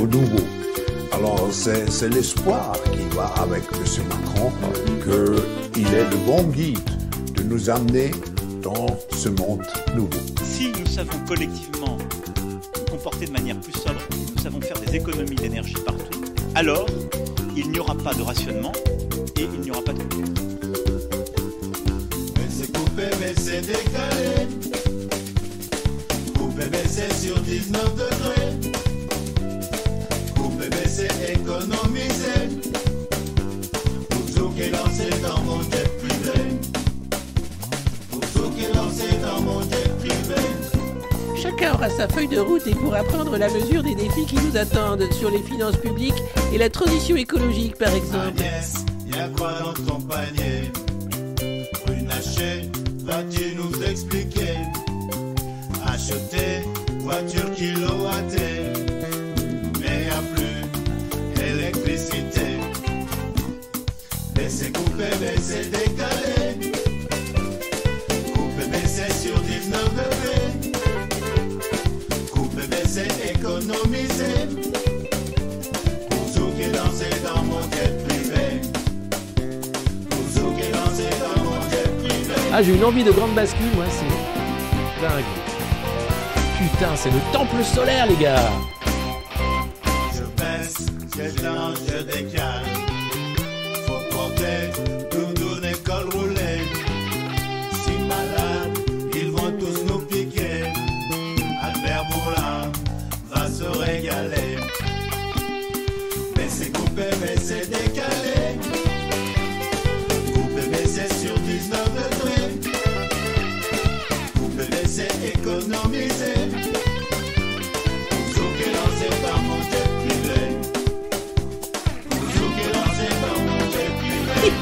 au nouveau. Alors c'est l'espoir qui va avec M. Macron qu'il est le bon guide de nous amener dans ce monde nouveau. Si nous savons collectivement nous comporter de manière plus sobre, nous savons faire des économies d'énergie partout, alors il n'y aura pas de rationnement et il n'y aura pas de Mais c'est coupé, mais c'est décalé. Coupé, mais c'est sur 19 degrés. C'est économisé. Pour tout qui est lancé dans mon jet privé. Pour tout qui est lancé dans mon jet privé. Chacun aura sa feuille de route et pourra prendre la mesure des défis qui nous attendent sur les finances publiques et la transition écologique par exemple. Agnès, y'a quoi dans ton panier? Runacher, vas-tu nous expliquer? Acheter, voiture kilowattée décaler Couper, baisser sur 19 degrés. Privé. Ah, j'ai une envie de grande bascule, moi, c'est. Putain, c'est le temple solaire, les gars.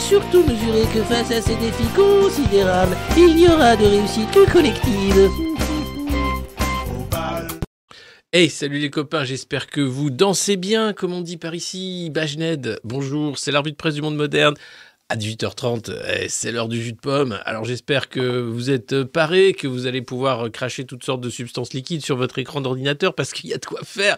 surtout mesurer que face à ces défis considérables, il n'y aura de réussite que collective. Hey, salut les copains, j'espère que vous dansez bien, comme on dit par ici. Bajned, bonjour, c'est l'arbitre presse du monde moderne. À 18h30, eh, c'est l'heure du jus de pomme. Alors j'espère que vous êtes parés, que vous allez pouvoir cracher toutes sortes de substances liquides sur votre écran d'ordinateur parce qu'il y a de quoi faire.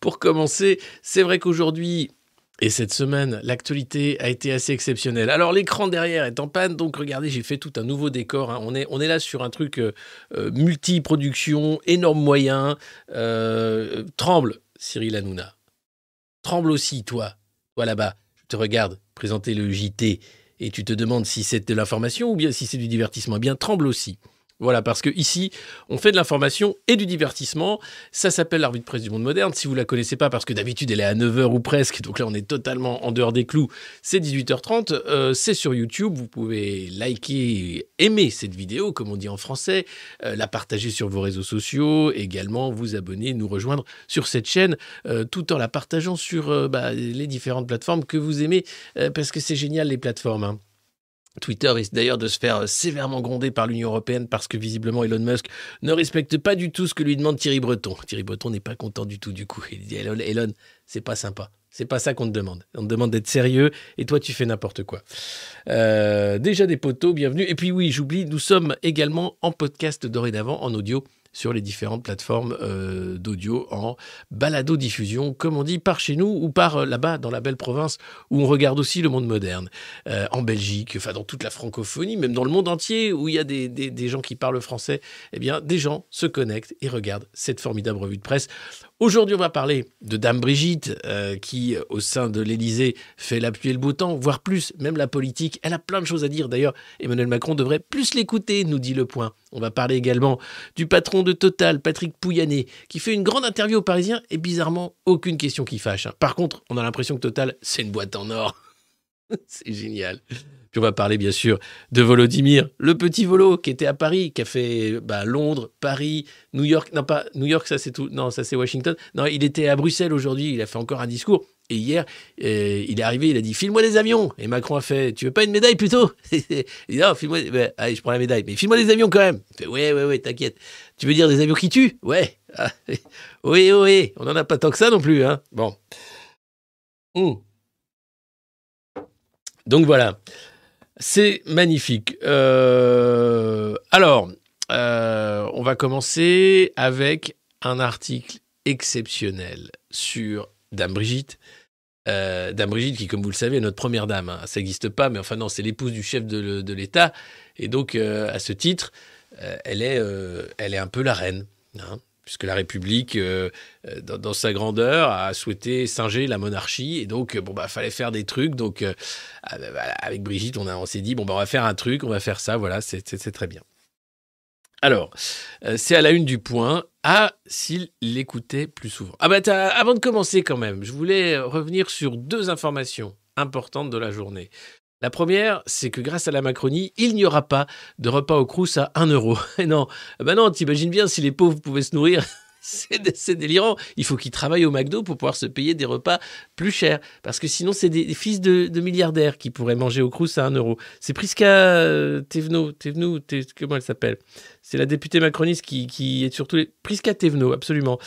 Pour commencer, c'est vrai qu'aujourd'hui, et cette semaine, l'actualité a été assez exceptionnelle. Alors l'écran derrière est en panne, donc regardez, j'ai fait tout un nouveau décor. hein. On, est, là sur un truc euh, euh, multi-production, énorme moyen. Euh, tremble, Cyril Hanouna. Tremble aussi, toi. Toi là-bas, je te regarde présenter le JT et tu te demandes si c'est de l'information ou bien si c'est du divertissement. Eh bien, tremble aussi. Voilà, parce que ici, on fait de l'information et du divertissement. Ça s'appelle l'arbitre presse du monde moderne. Si vous la connaissez pas, parce que d'habitude elle est à 9h ou presque, donc là on est totalement en dehors des clous, c'est 18h30. euh, c'est sur YouTube. Vous pouvez liker, aimer cette vidéo, comme on dit en français, euh, la partager sur vos réseaux sociaux, également vous abonner, nous rejoindre sur cette chaîne, euh, tout en la partageant sur bah, les différentes plateformes que vous aimez, parce que c'est génial les plateformes. hein. Twitter risque d'ailleurs de se faire sévèrement gronder par l'Union européenne parce que visiblement Elon Musk ne respecte pas du tout ce que lui demande Thierry Breton. Thierry Breton n'est pas content du tout du coup. Il dit Elon, Elon, c'est pas sympa. C'est pas ça qu'on te demande. On te demande d'être sérieux et toi tu fais n'importe quoi. Euh, déjà des poteaux, bienvenue. Et puis oui, j'oublie, nous sommes également en podcast dorénavant, en audio, sur les différentes plateformes euh, d'audio en balado-diffusion, comme on dit, par chez nous ou par euh, là-bas dans la belle province où on regarde aussi le monde moderne. Euh, en Belgique, enfin dans toute la francophonie, même dans le monde entier où il y a des, des- des gens qui parlent français, eh bien des gens se connectent et regardent cette formidable revue de presse. Aujourd'hui, on va parler de Dame Brigitte, euh, qui, au sein de l'Élysée, fait la pluie et le beau temps, voire plus, même la politique. Elle a plein de choses à dire. D'ailleurs, Emmanuel Macron devrait plus l'écouter, nous dit Le Point. On va parler également du patron de Total, Patrick Pouyanné, qui fait une grande interview aux Parisiens et bizarrement, aucune question qui fâche. hein. Par contre, on a l'impression que Total, c'est une boîte en or. c'est génial. Puis on va parler bien sûr de Volodymyr, le petit Volo qui était à Paris, qui a fait bah, Londres, Paris, New York. Non, pas New York, ça c'est tout. Non, ça c'est Washington. Non, il était à Bruxelles aujourd'hui. Il a fait encore un discours. Et hier, euh, il est arrivé, il a dit File-moi des avions. Et Macron a fait Tu veux pas une médaille plutôt? Il dit Non, file-moi. bah, allez, je prends la médaille. Mais file-moi des avions quand même. Il fait Ouais, ouais, ouais, t'inquiète. Tu veux dire des avions qui tuent? Ouais. Oui, oui, on n'en a pas tant que ça non plus. Hein. Bon. Hum. Donc voilà. C'est magnifique. Euh, alors, euh, on va commencer avec un article exceptionnel sur Dame Brigitte. Euh, Dame Brigitte, qui, comme vous le savez, est notre première dame. hein. Ça n'existe pas, mais enfin non, c'est l'épouse du chef de, l'État. Et donc, à ce titre, elle, est, elle est un peu la reine. hein, puisque la République, euh, euh, dans, sa grandeur, a souhaité singer la monarchie. Et donc, euh, bon, bah, fallait faire des trucs. Donc, avec Brigitte, on, on s'est dit, bon, bah, on va faire un truc, on va faire ça. Voilà, c'est très bien. Alors, c'est à la une du point. Ah, s'il l'écoutait plus souvent. Ah bah avant de commencer quand même, je voulais revenir sur deux informations importantes de la journée. La première, c'est que grâce à la Macronie, il n'y aura pas de repas au Crous à 1 euro. Et non, ah bah non, t'imagines bien si les pauvres pouvaient se nourrir. C'est dé- c'est délirant. Il faut qu'ils travaillent au McDo pour pouvoir se payer des repas plus chers. Parce que sinon, c'est des, fils de, milliardaires qui pourraient manger au Crous à 1 euro. C'est Prisca euh, Thévenot. Thévenot, Thé- comment elle s'appelle? C'est la députée macroniste qui, qui est surtout... Les... Prisca Thévenot, absolument.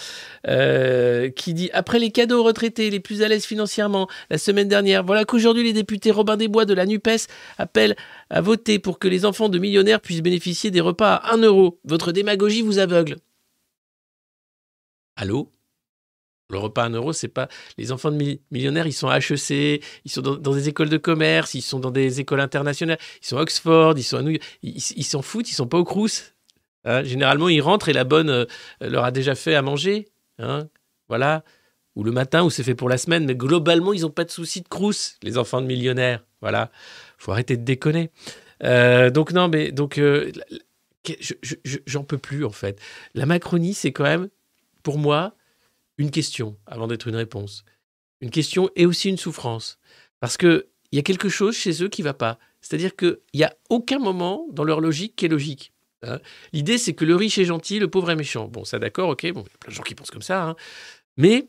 Euh, qui dit Après les cadeaux aux retraités les plus à l'aise financièrement, la semaine dernière, voilà qu'aujourd'hui les députés Robin des Bois de la NUPES appellent à voter pour que les enfants de millionnaires puissent bénéficier des repas à 1 euro. Votre démagogie vous aveugle. Allô? Le repas à 1 euro, c'est pas. Les enfants de mi- millionnaires, ils sont à HEC, ils sont dans, des écoles de commerce, ils sont dans des écoles internationales, ils sont à Oxford, ils sont à New York. Ils s'en foutent, ils sont pas au Crous. Hein, généralement, ils rentrent et la bonne euh, leur a déjà fait à manger. hein, voilà. Ou le matin, ou c'est fait pour la semaine. Mais globalement, ils n'ont pas de souci de Crous, les enfants de millionnaires. Voilà. faut arrêter de déconner. Euh, donc, non, mais. Donc, euh, j'en peux plus, en fait. La Macronie, c'est quand même, pour moi, une question avant d'être une réponse. Une question et aussi une souffrance. Parce qu'il y a quelque chose chez eux qui va pas. C'est-à-dire qu'il n'y a aucun moment dans leur logique qui est logique. hein. L'idée, c'est que le riche est gentil, le pauvre est méchant. Bon, ça d'accord, ok, bon, il y a plein de gens qui pensent comme ça. hein. Mais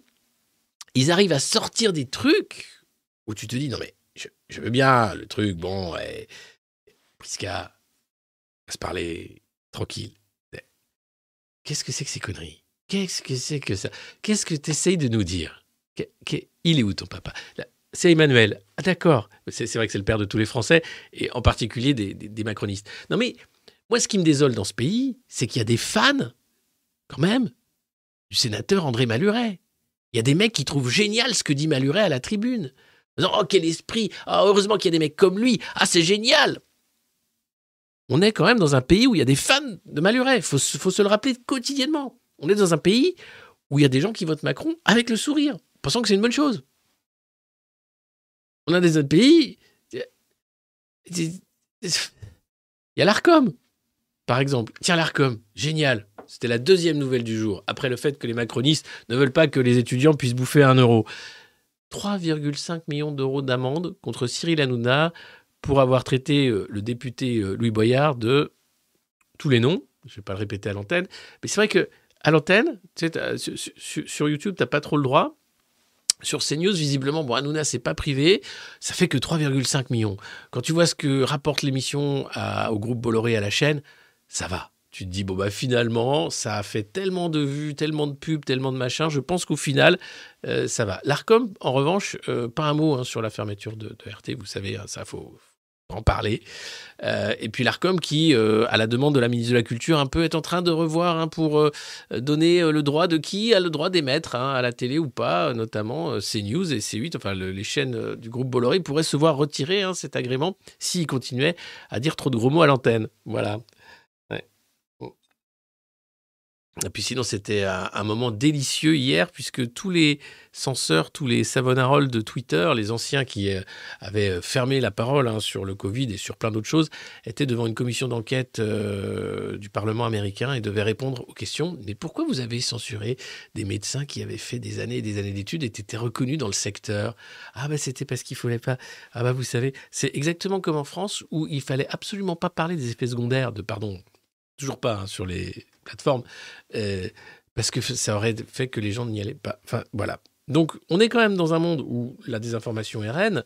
ils arrivent à sortir des trucs où tu te dis, non mais, je, veux bien, le truc, bon, ouais, Prisca, se parler tranquille. Qu'est-ce que c'est que ces conneries? Qu'est-ce que c'est que ça? Qu'est-ce que tu essayes de nous dire? Il est où ton papa? C'est Emmanuel. Ah d'accord. C'est vrai que c'est le père de tous les Français, et en particulier des, macronistes. Non mais, moi ce qui me désole dans ce pays, c'est qu'il y a des fans, quand même, du sénateur André Maluret. Il y a des mecs qui trouvent génial ce que dit Maluret à la tribune. Oh quel esprit Ah, Heureusement qu'il y a des mecs comme lui Ah c'est génial On est quand même dans un pays où il y a des fans de Maluret. Il faut se le rappeler quotidiennement. On est dans un pays où il y a des gens qui votent Macron avec le sourire, pensant que c'est une bonne chose. On a des autres pays. Il y a l'ARCOM, par exemple. Tiens, l'ARCOM, génial. C'était la deuxième nouvelle du jour, après le fait que les macronistes ne veulent pas que les étudiants puissent bouffer un euro. 3,5 millions d'euros d'amende contre Cyril Hanouna pour avoir traité euh, le député euh, Louis Boyard de tous les noms. Je ne vais pas le répéter à l'antenne. Mais c'est vrai que à l'antenne, t'as- sur, sur- YouTube, tu n'as pas trop le droit. Sur CNews, visiblement, bon, Hanouna, c'est pas privé, ça fait que 3,5 millions. Quand tu vois ce que rapporte l'émission au groupe Bolloré à la chaîne, ça va. Tu te dis, bon, bah finalement, ça a fait tellement de vues, tellement de pubs, tellement de machins, je pense qu'au final, euh, ça va. L'ARCOM, en revanche, euh, pas un mot hein, sur la fermeture de, de RT, vous savez, hein, ça, faut en parler. Euh, et puis l'ARCOM qui, euh, à la demande de la ministre de la Culture, un peu est en train de revoir hein, pour euh, donner le droit de qui a le droit d'émettre hein, à la télé ou pas, notamment CNews et C8, enfin le- les chaînes du groupe Bolloré pourraient se voir retirer hein, cet agrément s'ils continuaient à dire trop de gros mots à l'antenne. Voilà. Puis sinon, c'était un, moment délicieux hier, puisque tous les censeurs, tous les Savonarols de Twitter, les anciens qui euh, avaient euh, fermé la parole hein, sur le Covid et sur plein d'autres choses, étaient devant une commission d'enquête euh, du Parlement américain et devaient répondre aux questions. Mais pourquoi vous avez censuré des médecins qui avaient fait des années et des années d'études et étaient reconnus dans le secteur? Ah ben c'était parce qu'il fallait pas. Ah ben vous savez, c'est exactement comme en France où il fallait absolument pas parler des effets secondaires de pardon, toujours pas hein, sur les plateforme, euh, parce que ça aurait fait que les gens n'y allaient pas. Voilà. Donc, on est quand même dans un monde où la désinformation est reine,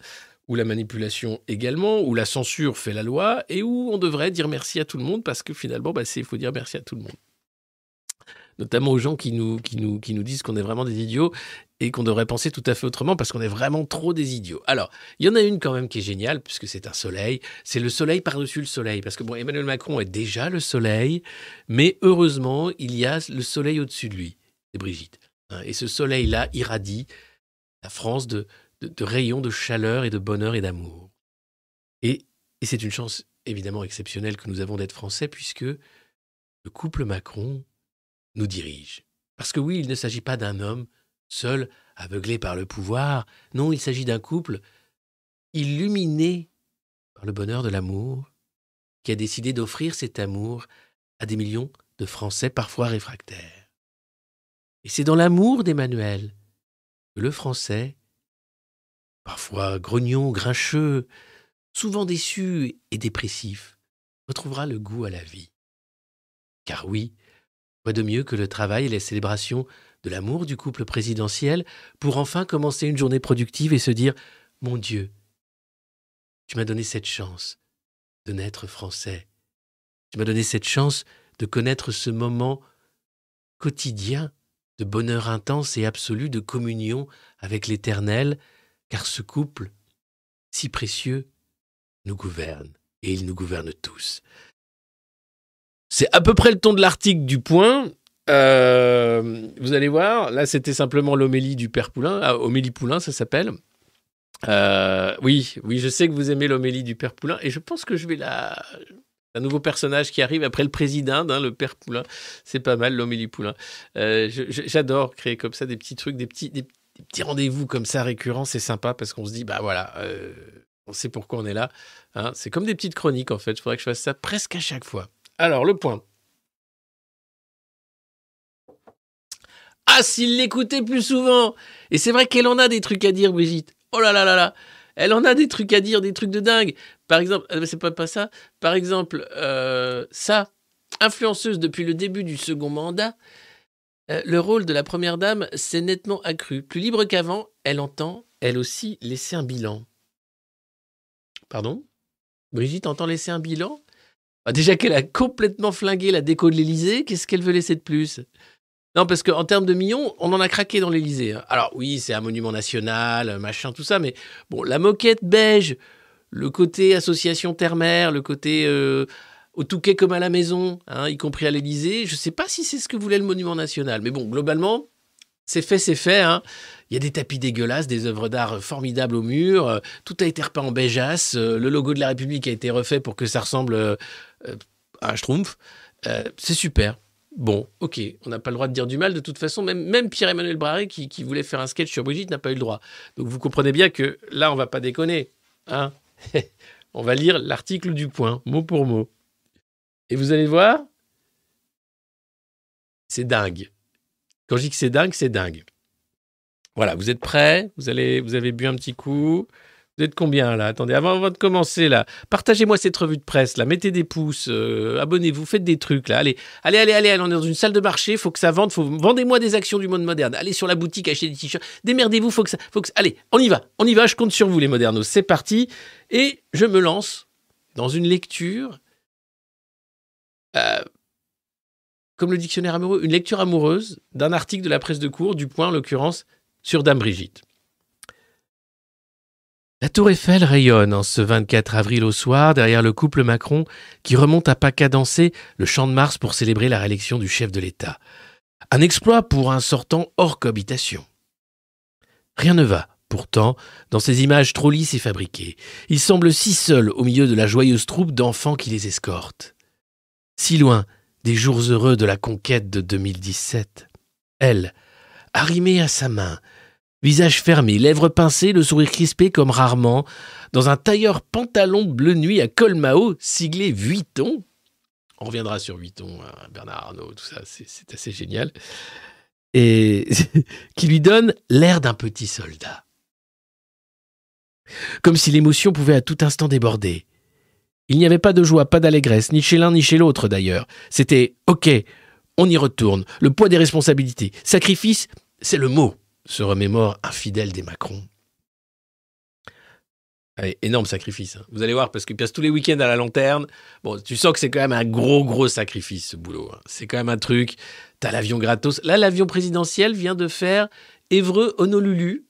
où la manipulation également, où la censure fait la loi, et où on devrait dire merci à tout le monde, parce que finalement, bah, il faut dire merci à tout le monde notamment aux gens qui nous, qui nous, qui nous disent qu'on est vraiment des idiots et qu'on devrait penser tout à fait autrement parce qu'on est vraiment trop des idiots. Alors, il y en a une quand même qui est géniale puisque c'est un soleil. C'est le soleil par-dessus le soleil. Parce que bon, Emmanuel Macron est déjà le soleil, mais heureusement, il y a le soleil au-dessus de lui. C'est Brigitte. Hein. Et ce soleil-là irradie la France de, de, rayons de chaleur et de bonheur et d'amour. Et, et c'est une chance évidemment exceptionnelle que nous avons d'être français puisque le couple Macron nous dirige. Parce que oui, il ne s'agit pas d'un homme seul, aveuglé par le pouvoir, non, il s'agit d'un couple illuminé par le bonheur de l'amour, qui a décidé d'offrir cet amour à des millions de Français parfois réfractaires. Et c'est dans l'amour d'Emmanuel que le Français, parfois grognon, grincheux, souvent déçu et dépressif, retrouvera le goût à la vie. Car oui, De mieux que le travail et les célébrations de l'amour du couple présidentiel pour enfin commencer une journée productive et se dire Mon Dieu, tu m'as donné cette chance de naître français. Tu m'as donné cette chance de connaître ce moment quotidien de bonheur intense et absolu de communion avec l'Éternel, car ce couple, si précieux, nous gouverne, et il nous gouverne tous. C'est à peu près le ton de l'article du point. Euh, vous allez voir, là c'était simplement l'homélie du père Poulain, ah, homélie Poulain ça s'appelle. Euh, oui, oui, je sais que vous aimez l'homélie du père Poulain et je pense que je vais la un nouveau personnage qui arrive après le président, hein, le père Poulain. C'est pas mal, l'homélie Poulain. Euh, j'adore créer comme ça des petits trucs, des petits, des, petits rendez-vous comme ça récurrents. C'est sympa parce qu'on se dit, bah voilà, on sait pourquoi on est là. Hein. C'est comme des petites chroniques en fait. Il faudrait que je fasse ça presque à chaque fois. Alors, le point. Ah, s'il l'écoutait plus souvent Et c'est vrai qu'elle en a des trucs à dire, Brigitte. Oh là là là là Elle en a des trucs à dire, des trucs de dingue. Par exemple, euh, c'est pas, pas ça. Par exemple, euh, ça, influenceuse depuis le début du second mandat, euh, le rôle de la première dame s'est nettement accru. Plus libre qu'avant, elle entend, elle aussi, laisser un bilan. Pardon? Brigitte entend laisser un bilan? Bah, déjà qu'elle a complètement flingué la déco de l'Elysée, qu'est-ce qu'elle veut laisser de plus? Non, parce qu'en termes de millions, on en a craqué dans l'Elysée. Hein. Alors oui, c'est un monument national, machin, tout ça, mais bon, la moquette beige, le côté association terre-mer, le côté euh, au Touquet comme à la maison, hein, y compris à l'Elysée, je ne sais pas si c'est ce que voulait le monument national. Mais bon, globalement, c'est fait, c'est fait. Hein. Il y a des tapis dégueulasses, des œuvres d'art formidables au mur. Euh, tout a été repeint en beigeasse. Euh, le logo de la République a été refait pour que ça ressemble euh, à un schtroumpf. c'est super. Bon, ok, on n'a pas le droit de dire du mal. De toute façon, même, Pierre-Emmanuel Barré, qui, voulait faire un sketch sur Brigitte, n'a pas eu le droit. Donc vous comprenez bien que là, on va pas déconner. Hein on va lire l'article du point, mot pour mot. Et vous allez voir, c'est dingue. Quand je dis que c'est dingue, c'est dingue. Voilà, vous êtes prêts? Vous, allez, vous avez bu un petit coup? Vous êtes combien là? Attendez, avant, de commencer là, partagez-moi cette revue de presse là, mettez des pouces, euh, abonnez-vous, faites des trucs là. Allez, allez, allez, allez, on est dans une salle de marché, faut que ça vende, vendez-moi des actions du monde moderne. Allez sur la boutique, achetez des t-shirts, démerdez-vous, faut que ça, faut que allez, on y va, on y va, je compte sur vous les modernos, c'est parti et je me lance dans une lecture. Euh, comme le dictionnaire amoureux, une lecture amoureuse d'un article de la presse de cours, du point en l'occurrence, sur Dame Brigitte. La tour Eiffel rayonne en ce 24 avril au soir derrière le couple Macron qui remonte à pas cadencé le champ de Mars pour célébrer la réélection du chef de l'État. Un exploit pour un sortant hors cohabitation. Rien ne va, pourtant, dans ces images trop lisses et fabriquées. Il semble si seul au milieu de la joyeuse troupe d'enfants qui les escortent. Si loin des jours heureux de la conquête de 2017. Elle, arrimée à sa main, visage fermé, lèvres pincées, le sourire crispé comme rarement, dans un tailleur pantalon bleu nuit à col Mao, siglé Vuitton. On reviendra sur Vuitton, hein, Bernard Arnault, tout ça, c'est assez génial. Et qui lui donne l'air d'un petit soldat. Comme si l'émotion pouvait à tout instant déborder. Il n'y avait pas de joie, pas d'allégresse, ni chez l'un ni chez l'autre d'ailleurs. C'était OK, on y retourne, le poids des responsabilités. Sacrifice, c'est le mot, se remémore infidèle des Macron. énorme sacrifice. Hein. Vous allez voir, parce qu'il passe tous les week-ends à la lanterne. Bon, tu sens que c'est quand même un gros, gros sacrifice, ce boulot. Hein. C'est quand même un truc. T'as l'avion gratos. Là, l'avion présidentiel vient de faire Évreux-Honolulu.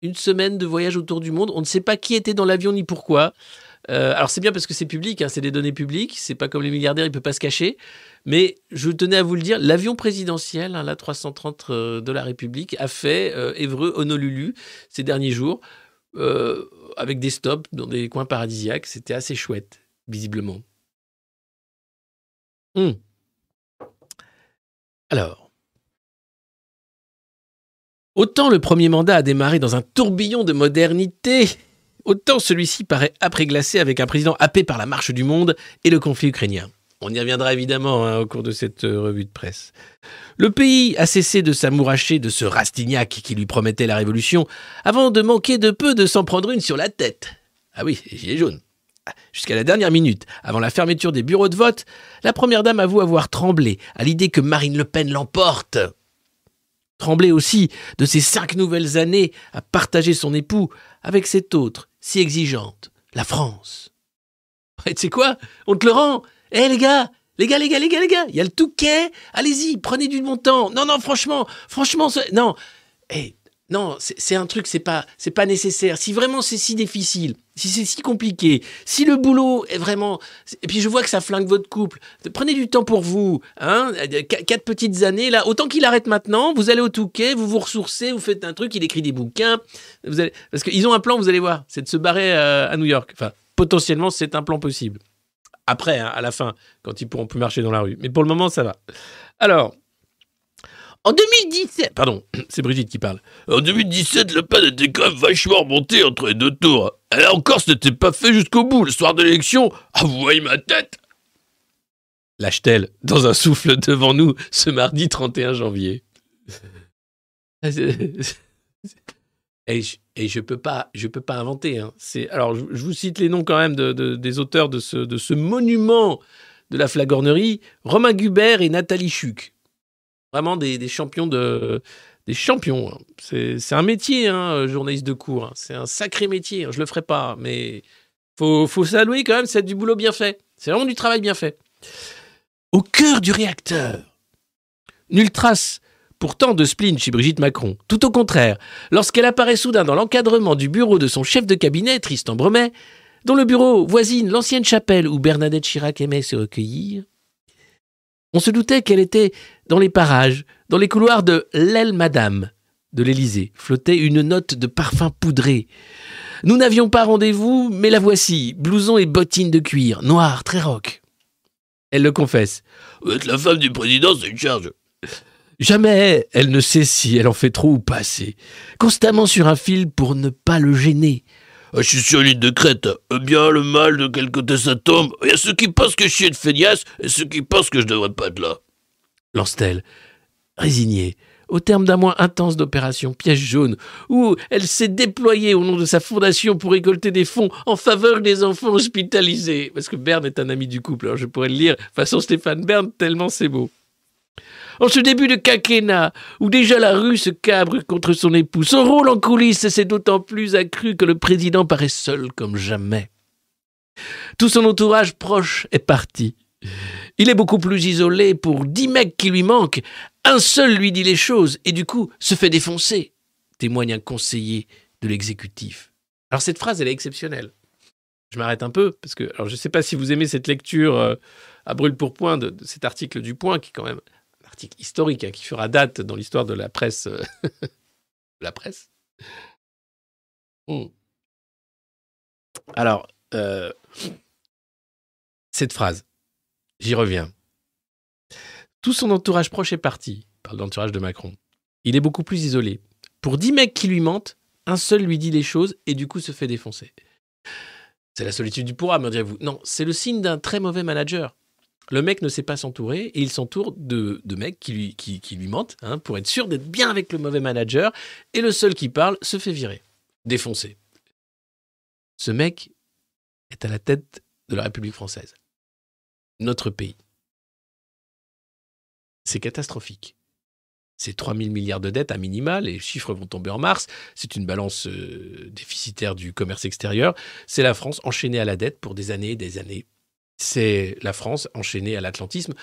Une semaine de voyage autour du monde. On ne sait pas qui était dans l'avion ni pourquoi. Euh, alors c'est bien parce que c'est public, hein, c'est des données publiques, c'est pas comme les milliardaires, il peut pas se cacher. Mais je tenais à vous le dire, l'avion présidentiel, hein, la 330 euh, de la République, a fait euh, Évreux-Honolulu ces derniers jours, avec des stops dans des coins paradisiaques. C'était assez chouette, visiblement. Hmm. Alors, autant le premier mandat a démarré dans un tourbillon de modernité, autant celui-ci paraît après glacé avec un président happé par la marche du monde et le conflit ukrainien. On y reviendra évidemment hein, au cours de cette euh, revue de presse. Le pays a cessé de s'amouracher de ce Rastignac qui lui promettait la révolution, avant de manquer de peu de s'en prendre une sur la tête. Ah oui, gilet jaune. Jusqu'à la dernière minute, avant la fermeture des bureaux de vote, la première dame avoue avoir tremblé à l'idée que Marine Le Pen l'emporte. Tremblé aussi de ces cinq nouvelles années à partager son époux avec cette autre, si exigeante, la France. Et tu sais quoi? On te le rend Eh les gars les gars, les gars, les gars, les gars, il y a le Touquet, allez-y, prenez du bon temps. Non, non, franchement, franchement, non. Eh, non, c'est un truc, c'est pas, c'est pas nécessaire. Si vraiment c'est si difficile, si c'est si compliqué, si le boulot est vraiment, et puis je vois que ça flingue votre couple, prenez du temps pour vous, hein, quatre petites années là, autant qu'il arrête maintenant, vous allez au Touquet, vous vous ressourcez, vous faites un truc, il écrit des bouquins, vous allez, parce qu'ils ont un plan, vous allez voir, c'est de se barrer euh, à New York. Enfin, potentiellement, c'est un plan possible. Après, hein, à la fin, quand ils pourront plus marcher dans la rue. Mais pour le moment, ça va. Alors, en 2017, pardon, c'est Brigitte qui parle. En 2017, le pan était quand même vachement remonté entre les deux tours. Et là encore, ce n'était pas fait jusqu'au bout. Le soir de l'élection, ah, vous voyez ma tête Lâche-t-elle dans un souffle devant nous ce mardi 31 janvier. Et je, et peux pas, je peux pas inventer. Hein. Alors, je, vous cite les noms quand même de, des auteurs de ce, de ce monument de la flagornerie Romain Gubert et Nathalie Chuc vraiment des, champions de des champions. Hein. C'est un métier, hein, journaliste de cours. Hein. C'est un sacré métier. Je le ferai pas, mais faut faut saluer quand même. C'est du boulot bien fait. C'est vraiment du travail bien fait. Au cœur du réacteur, nulle trace pourtant de spleen chez Brigitte Macron. Tout au contraire, lorsqu'elle apparaît soudain dans l'encadrement du bureau de son chef de cabinet, Tristan Bremet, dont le bureau voisine l'ancienne chapelle où Bernadette Chirac aimait se recueillir, on se doutait qu'elle était dans les parages, dans les couloirs de l'aile Madame de l'Élysée, flottait une note de parfum poudré. Nous n'avions pas rendez-vous, mais la voici, blouson et bottines de cuir, noir, très rock. Elle le confesse. Êtes la femme du président, c'est une charge. Jamais elle ne sait si elle en fait trop ou pas assez. Constamment sur un fil pour ne pas le gêner. Ah, je suis sur l'île de Crète. Eh bien, le mal, de quel côté ça tombe Il y a ceux qui pensent que je suis une feignasse et ceux qui pensent que je devrais pas être là. Lance-t-elle, résignée, au terme d'un mois intense d'opération Piège jaune, où elle s'est déployée au nom de sa fondation pour récolter des fonds en faveur des enfants hospitalisés. Parce que Berne est un ami du couple, alors je pourrais le lire façon Stéphane Bern, tellement c'est beau. En ce début de quinquennat, où déjà la rue se cabre contre son époux, son rôle en coulisses s'est d'autant plus accru que le président paraît seul comme jamais. Tout son entourage proche est parti. Il est beaucoup plus isolé pour dix mecs qui lui manquent. Un seul lui dit les choses et du coup se fait défoncer, témoigne un conseiller de l'exécutif. Alors cette phrase, elle est exceptionnelle. Je m'arrête un peu parce que je ne sais pas si vous aimez cette lecture euh, à brûle pour point de, cet article du Point qui quand même article historique hein, qui fera date dans l'histoire de la presse. Euh, la presse. Hmm. Alors, euh, cette phrase, j'y reviens. Tout son entourage proche est parti. Parle d'entourage de Macron. Il est beaucoup plus isolé. Pour dix mecs qui lui mentent, un seul lui dit les choses et du coup se fait défoncer. C'est la solitude du pourra, me direz-vous. Non, c'est le signe d'un très mauvais manager. Le mec ne sait pas s'entourer et il s'entoure de, mecs qui lui, qui, qui lui mentent hein, pour être sûr d'être bien avec le mauvais manager. Et le seul qui parle se fait virer, défoncer. Ce mec est à la tête de la République française, notre pays. C'est catastrophique. C'est 3 000 milliards de dettes à minima, les chiffres vont tomber en mars, c'est une balance euh, déficitaire du commerce extérieur, c'est la France enchaînée à la dette pour des années et des années. C'est la France enchaînée à l'atlantisme.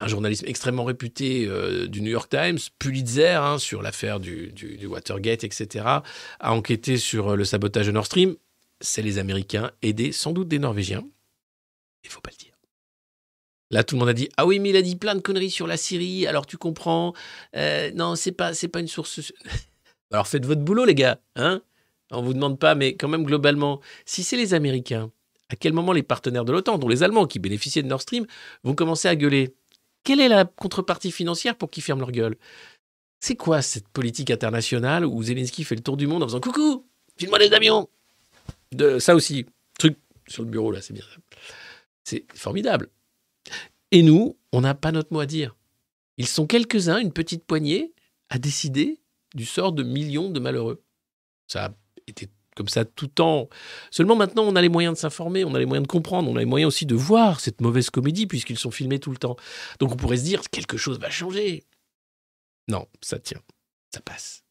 Un journalisme extrêmement réputé euh, du New York Times, Pulitzer, hein, sur l'affaire du, Watergate, etc., a enquêté sur euh, le sabotage de Nord Stream. C'est les Américains, aidés sans doute des Norvégiens. Il faut pas le dire. Là, tout le monde a dit Ah oui, mais il a dit plein de conneries sur la Syrie, alors tu comprends. Euh, non, c'est pas, pas une source. alors faites votre boulot, les gars. Hein On vous demande pas, mais quand même, globalement, si c'est les Américains, à quel moment les partenaires de l'OTAN, dont les Allemands qui bénéficiaient de Nord Stream, vont commencer à gueuler? Quelle est la contrepartie financière pour qu'ils ferment leur gueule? C'est quoi cette politique internationale où Zelensky fait le tour du monde en faisant Coucou, file-moi des avions de, Ça aussi, truc sur le bureau, là, c'est bien. C'est formidable. Et nous, on n'a pas notre mot à dire. Ils sont quelques-uns, une petite poignée, à décider du sort de millions de malheureux. Ça a été comme ça tout le temps. Seulement maintenant, on a les moyens de s'informer, on a les moyens de comprendre, on a les moyens aussi de voir cette mauvaise comédie puisqu'ils sont filmés tout le temps. Donc on pourrait se dire quelque chose va changer. Non, ça tient, ça passe.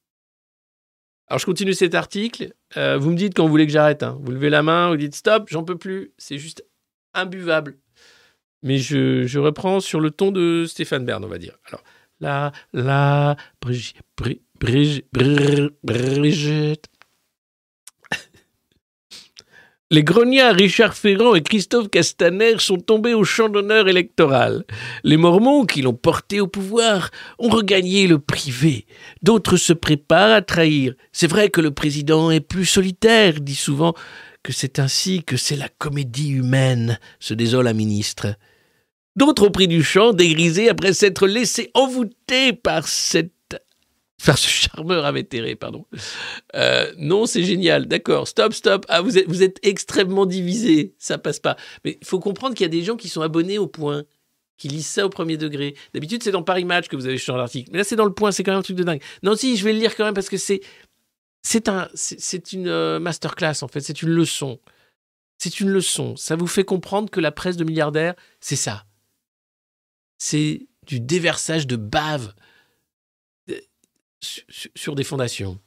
Alors je continue cet article. Euh, vous me dites quand vous voulez que j'arrête. hein. Vous levez la main, vous dites stop, j'en peux plus. C'est juste imbuvable. Mais je, reprends sur le ton de Stéphane Bern, on va dire. Alors, la, la, Brigitte, Bri- Brigitte, Bri- Brigitte. Les grognards Richard Ferrand et Christophe Castaner sont tombés au champ d'honneur électoral. Les Mormons qui l'ont porté au pouvoir ont regagné le privé. D'autres se préparent à trahir. C'est vrai que le président est plus solitaire, dit souvent que c'est ainsi que c'est la comédie humaine, se désole un ministre. D'autres ont pris du champ, dégrisés après s'être laissés envoûter par cette par ce charmeur avétéré, pardon. Euh, non, c'est génial, d'accord, stop, stop. Ah, vous êtes, vous êtes extrêmement divisé, ça passe pas. Mais il faut comprendre qu'il y a des gens qui sont abonnés au point, qui lisent ça au premier degré. D'habitude, c'est dans Paris Match que vous avez changé l'article. Mais là, c'est dans le point, c'est quand même un truc de dingue. Non, si, je vais le lire quand même parce que c'est c'est un, c'est une euh, masterclass en fait, c'est une leçon. C'est une leçon. Ça vous fait comprendre que la presse de milliardaires, c'est ça. C'est du déversage de bave sur, des fondations.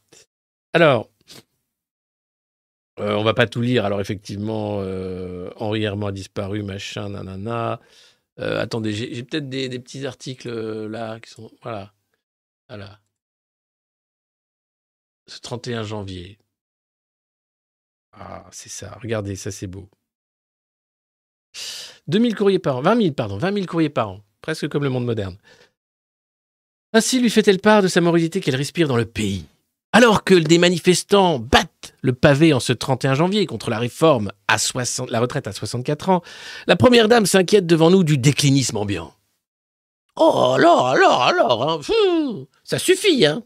Alors, euh, on va pas tout lire. Alors effectivement, euh, Henri Herman a disparu, machin, nanana. Euh, attendez, j'ai j'ai peut-être des, des petits articles euh, là qui sont, voilà, voilà. Ce 31 janvier. Ah, c'est ça. Regardez, ça c'est beau. 2000 courriers par an, 20 000, pardon, 20 000 courriers par an, presque comme le monde moderne. Ainsi lui fait-elle part de sa morosité qu'elle respire dans le pays. Alors que des manifestants battent le pavé en ce 31 janvier contre la réforme à 60, la retraite à 64 ans, la première dame s'inquiète devant nous du déclinisme ambiant. Oh alors, alors, alors, hein, pfff, ça suffit, hein.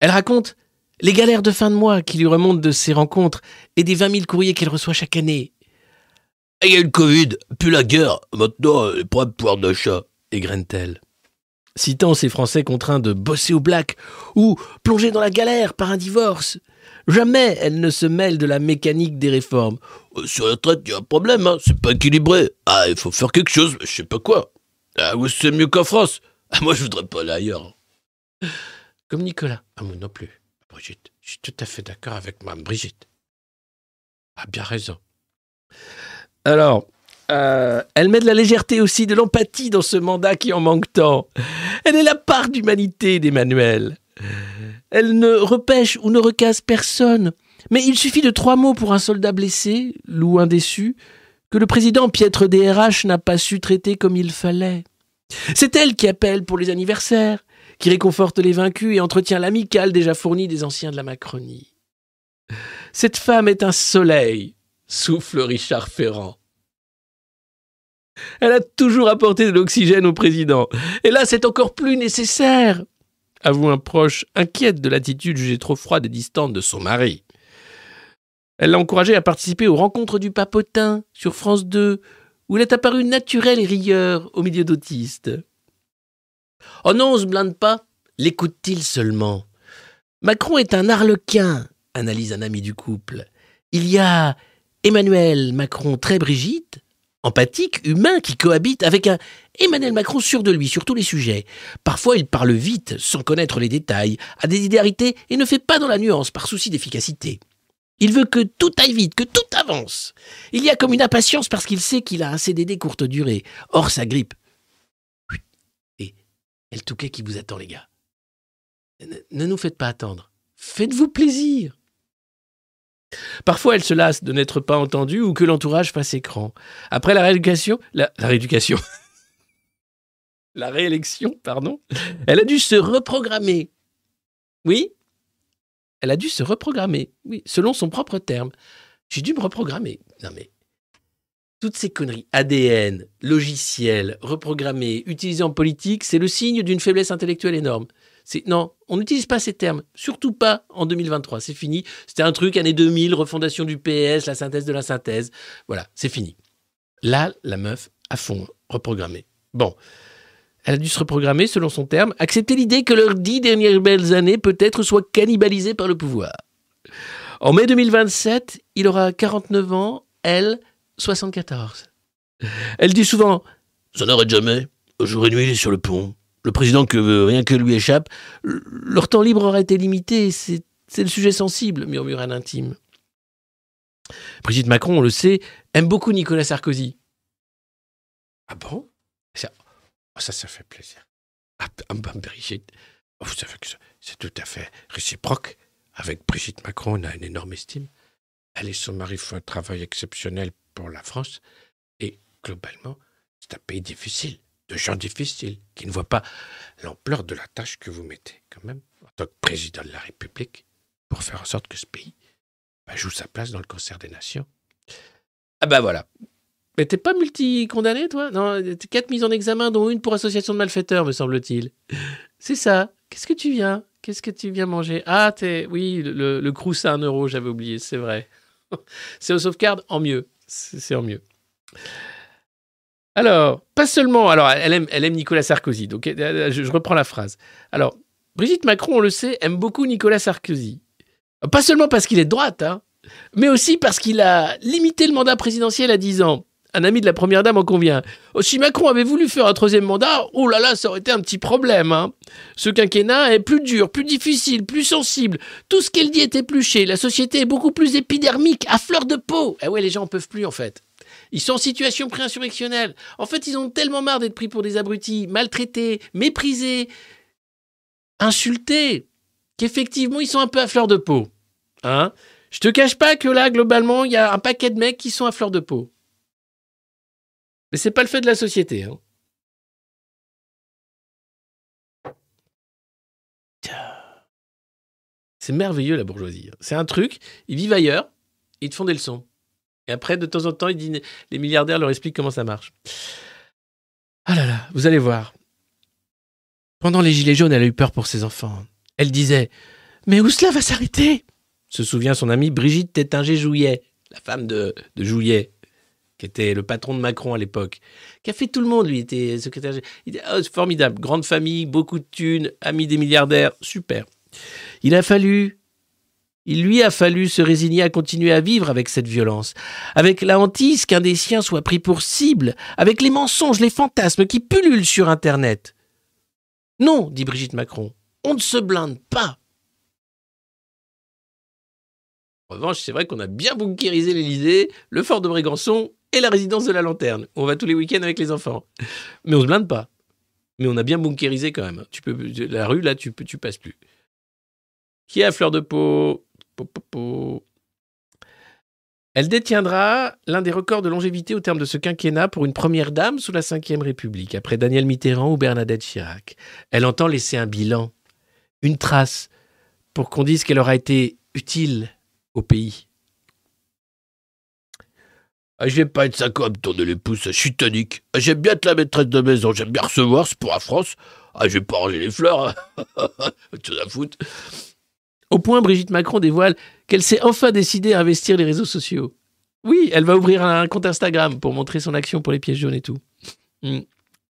Elle raconte les galères de fin de mois qui lui remontent de ses rencontres et des 20 000 courriers qu'elle reçoit chaque année. Il y a eu le Covid, puis la guerre, maintenant, les problèmes de pouvoir d'achat, égrène-t-elle. Citant ces Français contraints de bosser au black ou plongés dans la galère par un divorce. Jamais elle ne se mêle de la mécanique des réformes. Euh, Sur la retraite, il y a un problème, hein, c'est pas équilibré. Ah, il faut faire quelque chose, je sais pas quoi. Ah, c'est mieux qu'en France. Ah, moi, je voudrais pas aller ailleurs. Comme Nicolas. Ah, moi non plus. Brigitte, je suis tout à fait d'accord avec Mme Brigitte. A bien raison. Alors, euh, elle met de la légèreté aussi, de l'empathie dans ce mandat qui en manque tant. Elle est la part d'humanité d'Emmanuel. Elle ne repêche ou ne recasse personne. Mais il suffit de trois mots pour un soldat blessé, ou un déçu, que le président piètre DRH n'a pas su traiter comme il fallait. C'est elle qui appelle pour les anniversaires, qui réconforte les vaincus et entretient l'amicale déjà fournie des anciens de la Macronie. Cette femme est un soleil, souffle Richard Ferrand. Elle a toujours apporté de l'oxygène au président. Et là, c'est encore plus nécessaire. Avoue un proche inquiète de l'attitude jugée trop froide et distante de son mari. Elle l'a encouragé à participer aux rencontres du papotin sur France 2, où il est apparu naturel et rieur au milieu d'autistes. Oh non, on se blinde pas. L'écoute-t-il seulement? Macron est un arlequin, analyse un ami du couple. Il y a Emmanuel Macron très Brigitte, empathique, humain, qui cohabite avec un Emmanuel Macron sûr de lui sur tous les sujets. Parfois, il parle vite, sans connaître les détails, a des idéalités et ne fait pas dans la nuance par souci d'efficacité. Il veut que tout aille vite, que tout avance. Il y a comme une impatience parce qu'il sait qu'il a un CDD courte durée. Or, sa grippe. Et, le touquet qui vous attend, les gars. Ne nous faites pas attendre. Faites-vous plaisir. Parfois, elle se lasse de n'être pas entendue ou que l'entourage fasse écran. Après la rééducation, la, rééducation, la réélection, pardon, elle a dû se reprogrammer. Oui, elle a dû se reprogrammer, oui, selon son propre terme. J'ai dû me reprogrammer. Non mais, toutes ces conneries, ADN, logiciel, reprogrammé, utilisé en politique, c'est le signe d'une faiblesse intellectuelle énorme non, on n'utilise pas ces termes, surtout pas en 2023. C'est fini. C'était un truc année 2000, refondation du PS, la synthèse de la synthèse. Voilà, c'est fini. Là, la meuf à fond reprogrammée. Bon, elle a dû se reprogrammer selon son terme, accepter l'idée que leurs dix dernières belles années peut-être soient cannibalisées par le pouvoir. En mai 2027, il aura 49 ans, elle 74. Elle dit souvent Ça n'arrête jamais. Jour et nuit, sur le pont le président que rien que lui échappe, leur temps libre aurait été limité, c'est le sujet sensible, murmure un intime. Brigitte Macron, on le sait, aime beaucoup Nicolas Sarkozy. Ah bon? Ça, oh, ça, ça fait plaisir. Ah, ah bah, Brigitte, oh, vous savez que c'est tout à fait réciproque. Avec Brigitte Macron, on a une énorme estime. Elle et son mari font un travail exceptionnel pour la France. Et globalement, c'est un pays difficile de gens difficiles, qui ne voient pas l'ampleur de la tâche que vous mettez, quand même, en tant que président de la République, pour faire en sorte que ce pays bah, joue sa place dans le concert des nations. Ah bah voilà. Mais t'es pas multi-condamné, toi? Non, quatre mises en examen, dont une pour association de malfaiteurs, me semble-t-il. C'est ça. Qu'est-ce que tu viens? Qu'est-ce que tu viens manger? Ah, t'es... Oui, le, le crous à un euro, j'avais oublié, c'est vrai. c'est au sauvegarde, en mieux. C'est en mieux. Alors, pas seulement. Alors, elle aime, elle aime Nicolas Sarkozy. Donc, je, reprends la phrase. Alors, Brigitte Macron, on le sait, aime beaucoup Nicolas Sarkozy. Pas seulement parce qu'il est de droite, hein, mais aussi parce qu'il a limité le mandat présidentiel à 10 ans. Un ami de la première dame en convient. Oh, si Macron avait voulu faire un troisième mandat, oh là là, ça aurait été un petit problème. Hein. Ce quinquennat est plus dur, plus difficile, plus sensible. Tout ce qu'elle dit est épluché. La société est beaucoup plus épidermique, à fleur de peau. Eh ouais, les gens en peuvent plus en fait. Ils sont en situation pré-insurrectionnelle. En fait, ils ont tellement marre d'être pris pour des abrutis, maltraités, méprisés, insultés, qu'effectivement, ils sont un peu à fleur de peau. Hein? Je te cache pas que là, globalement, il y a un paquet de mecs qui sont à fleur de peau. Mais c'est pas le fait de la société. Hein. C'est merveilleux la bourgeoisie. C'est un truc, ils vivent ailleurs, ils te font des leçons. Et après, de temps en temps, les milliardaires leur expliquent comment ça marche. Ah là là, vous allez voir. Pendant les Gilets jaunes, elle a eu peur pour ses enfants. Elle disait Mais où cela va s'arrêter? Se souvient son amie Brigitte Tétinger-Jouillet, la femme de, de Jouillet, qui était le patron de Macron à l'époque, qui a fait tout le monde, lui, était secrétaire. Il oh, formidable, grande famille, beaucoup de thunes, ami des milliardaires, super. Il a fallu il lui a fallu se résigner à continuer à vivre avec cette violence, avec la hantise qu'un des siens soit pris pour cible, avec les mensonges, les fantasmes qui pullulent sur Internet. Non, dit Brigitte Macron, on ne se blinde pas. En revanche, c'est vrai qu'on a bien bunkérisé l'Élysée, le fort de Brégançon et la résidence de la Lanterne. On va tous les week-ends avec les enfants. Mais on se blinde pas. Mais on a bien bunkérisé quand même. Tu peux, la rue, là, tu, tu passes plus. Qui est à fleur de peau? Elle détiendra l'un des records de longévité au terme de ce quinquennat pour une première dame sous la Ve République, après Daniel Mitterrand ou Bernadette Chirac. Elle entend laisser un bilan, une trace, pour qu'on dise qu'elle aura été utile au pays. Ah, je vais pas être ça comme tourner les pouces, je suis tonique. Ah, J'aime bien être la maîtresse de maison, j'aime bien recevoir, c'est pour la France. Ah, je vais pas ranger les fleurs. hein. Chose à foutre. Au point, Brigitte Macron dévoile qu'elle s'est enfin décidée à investir les réseaux sociaux. Oui, elle va ouvrir un compte Instagram pour montrer son action pour les pièces jaunes et tout. Mm.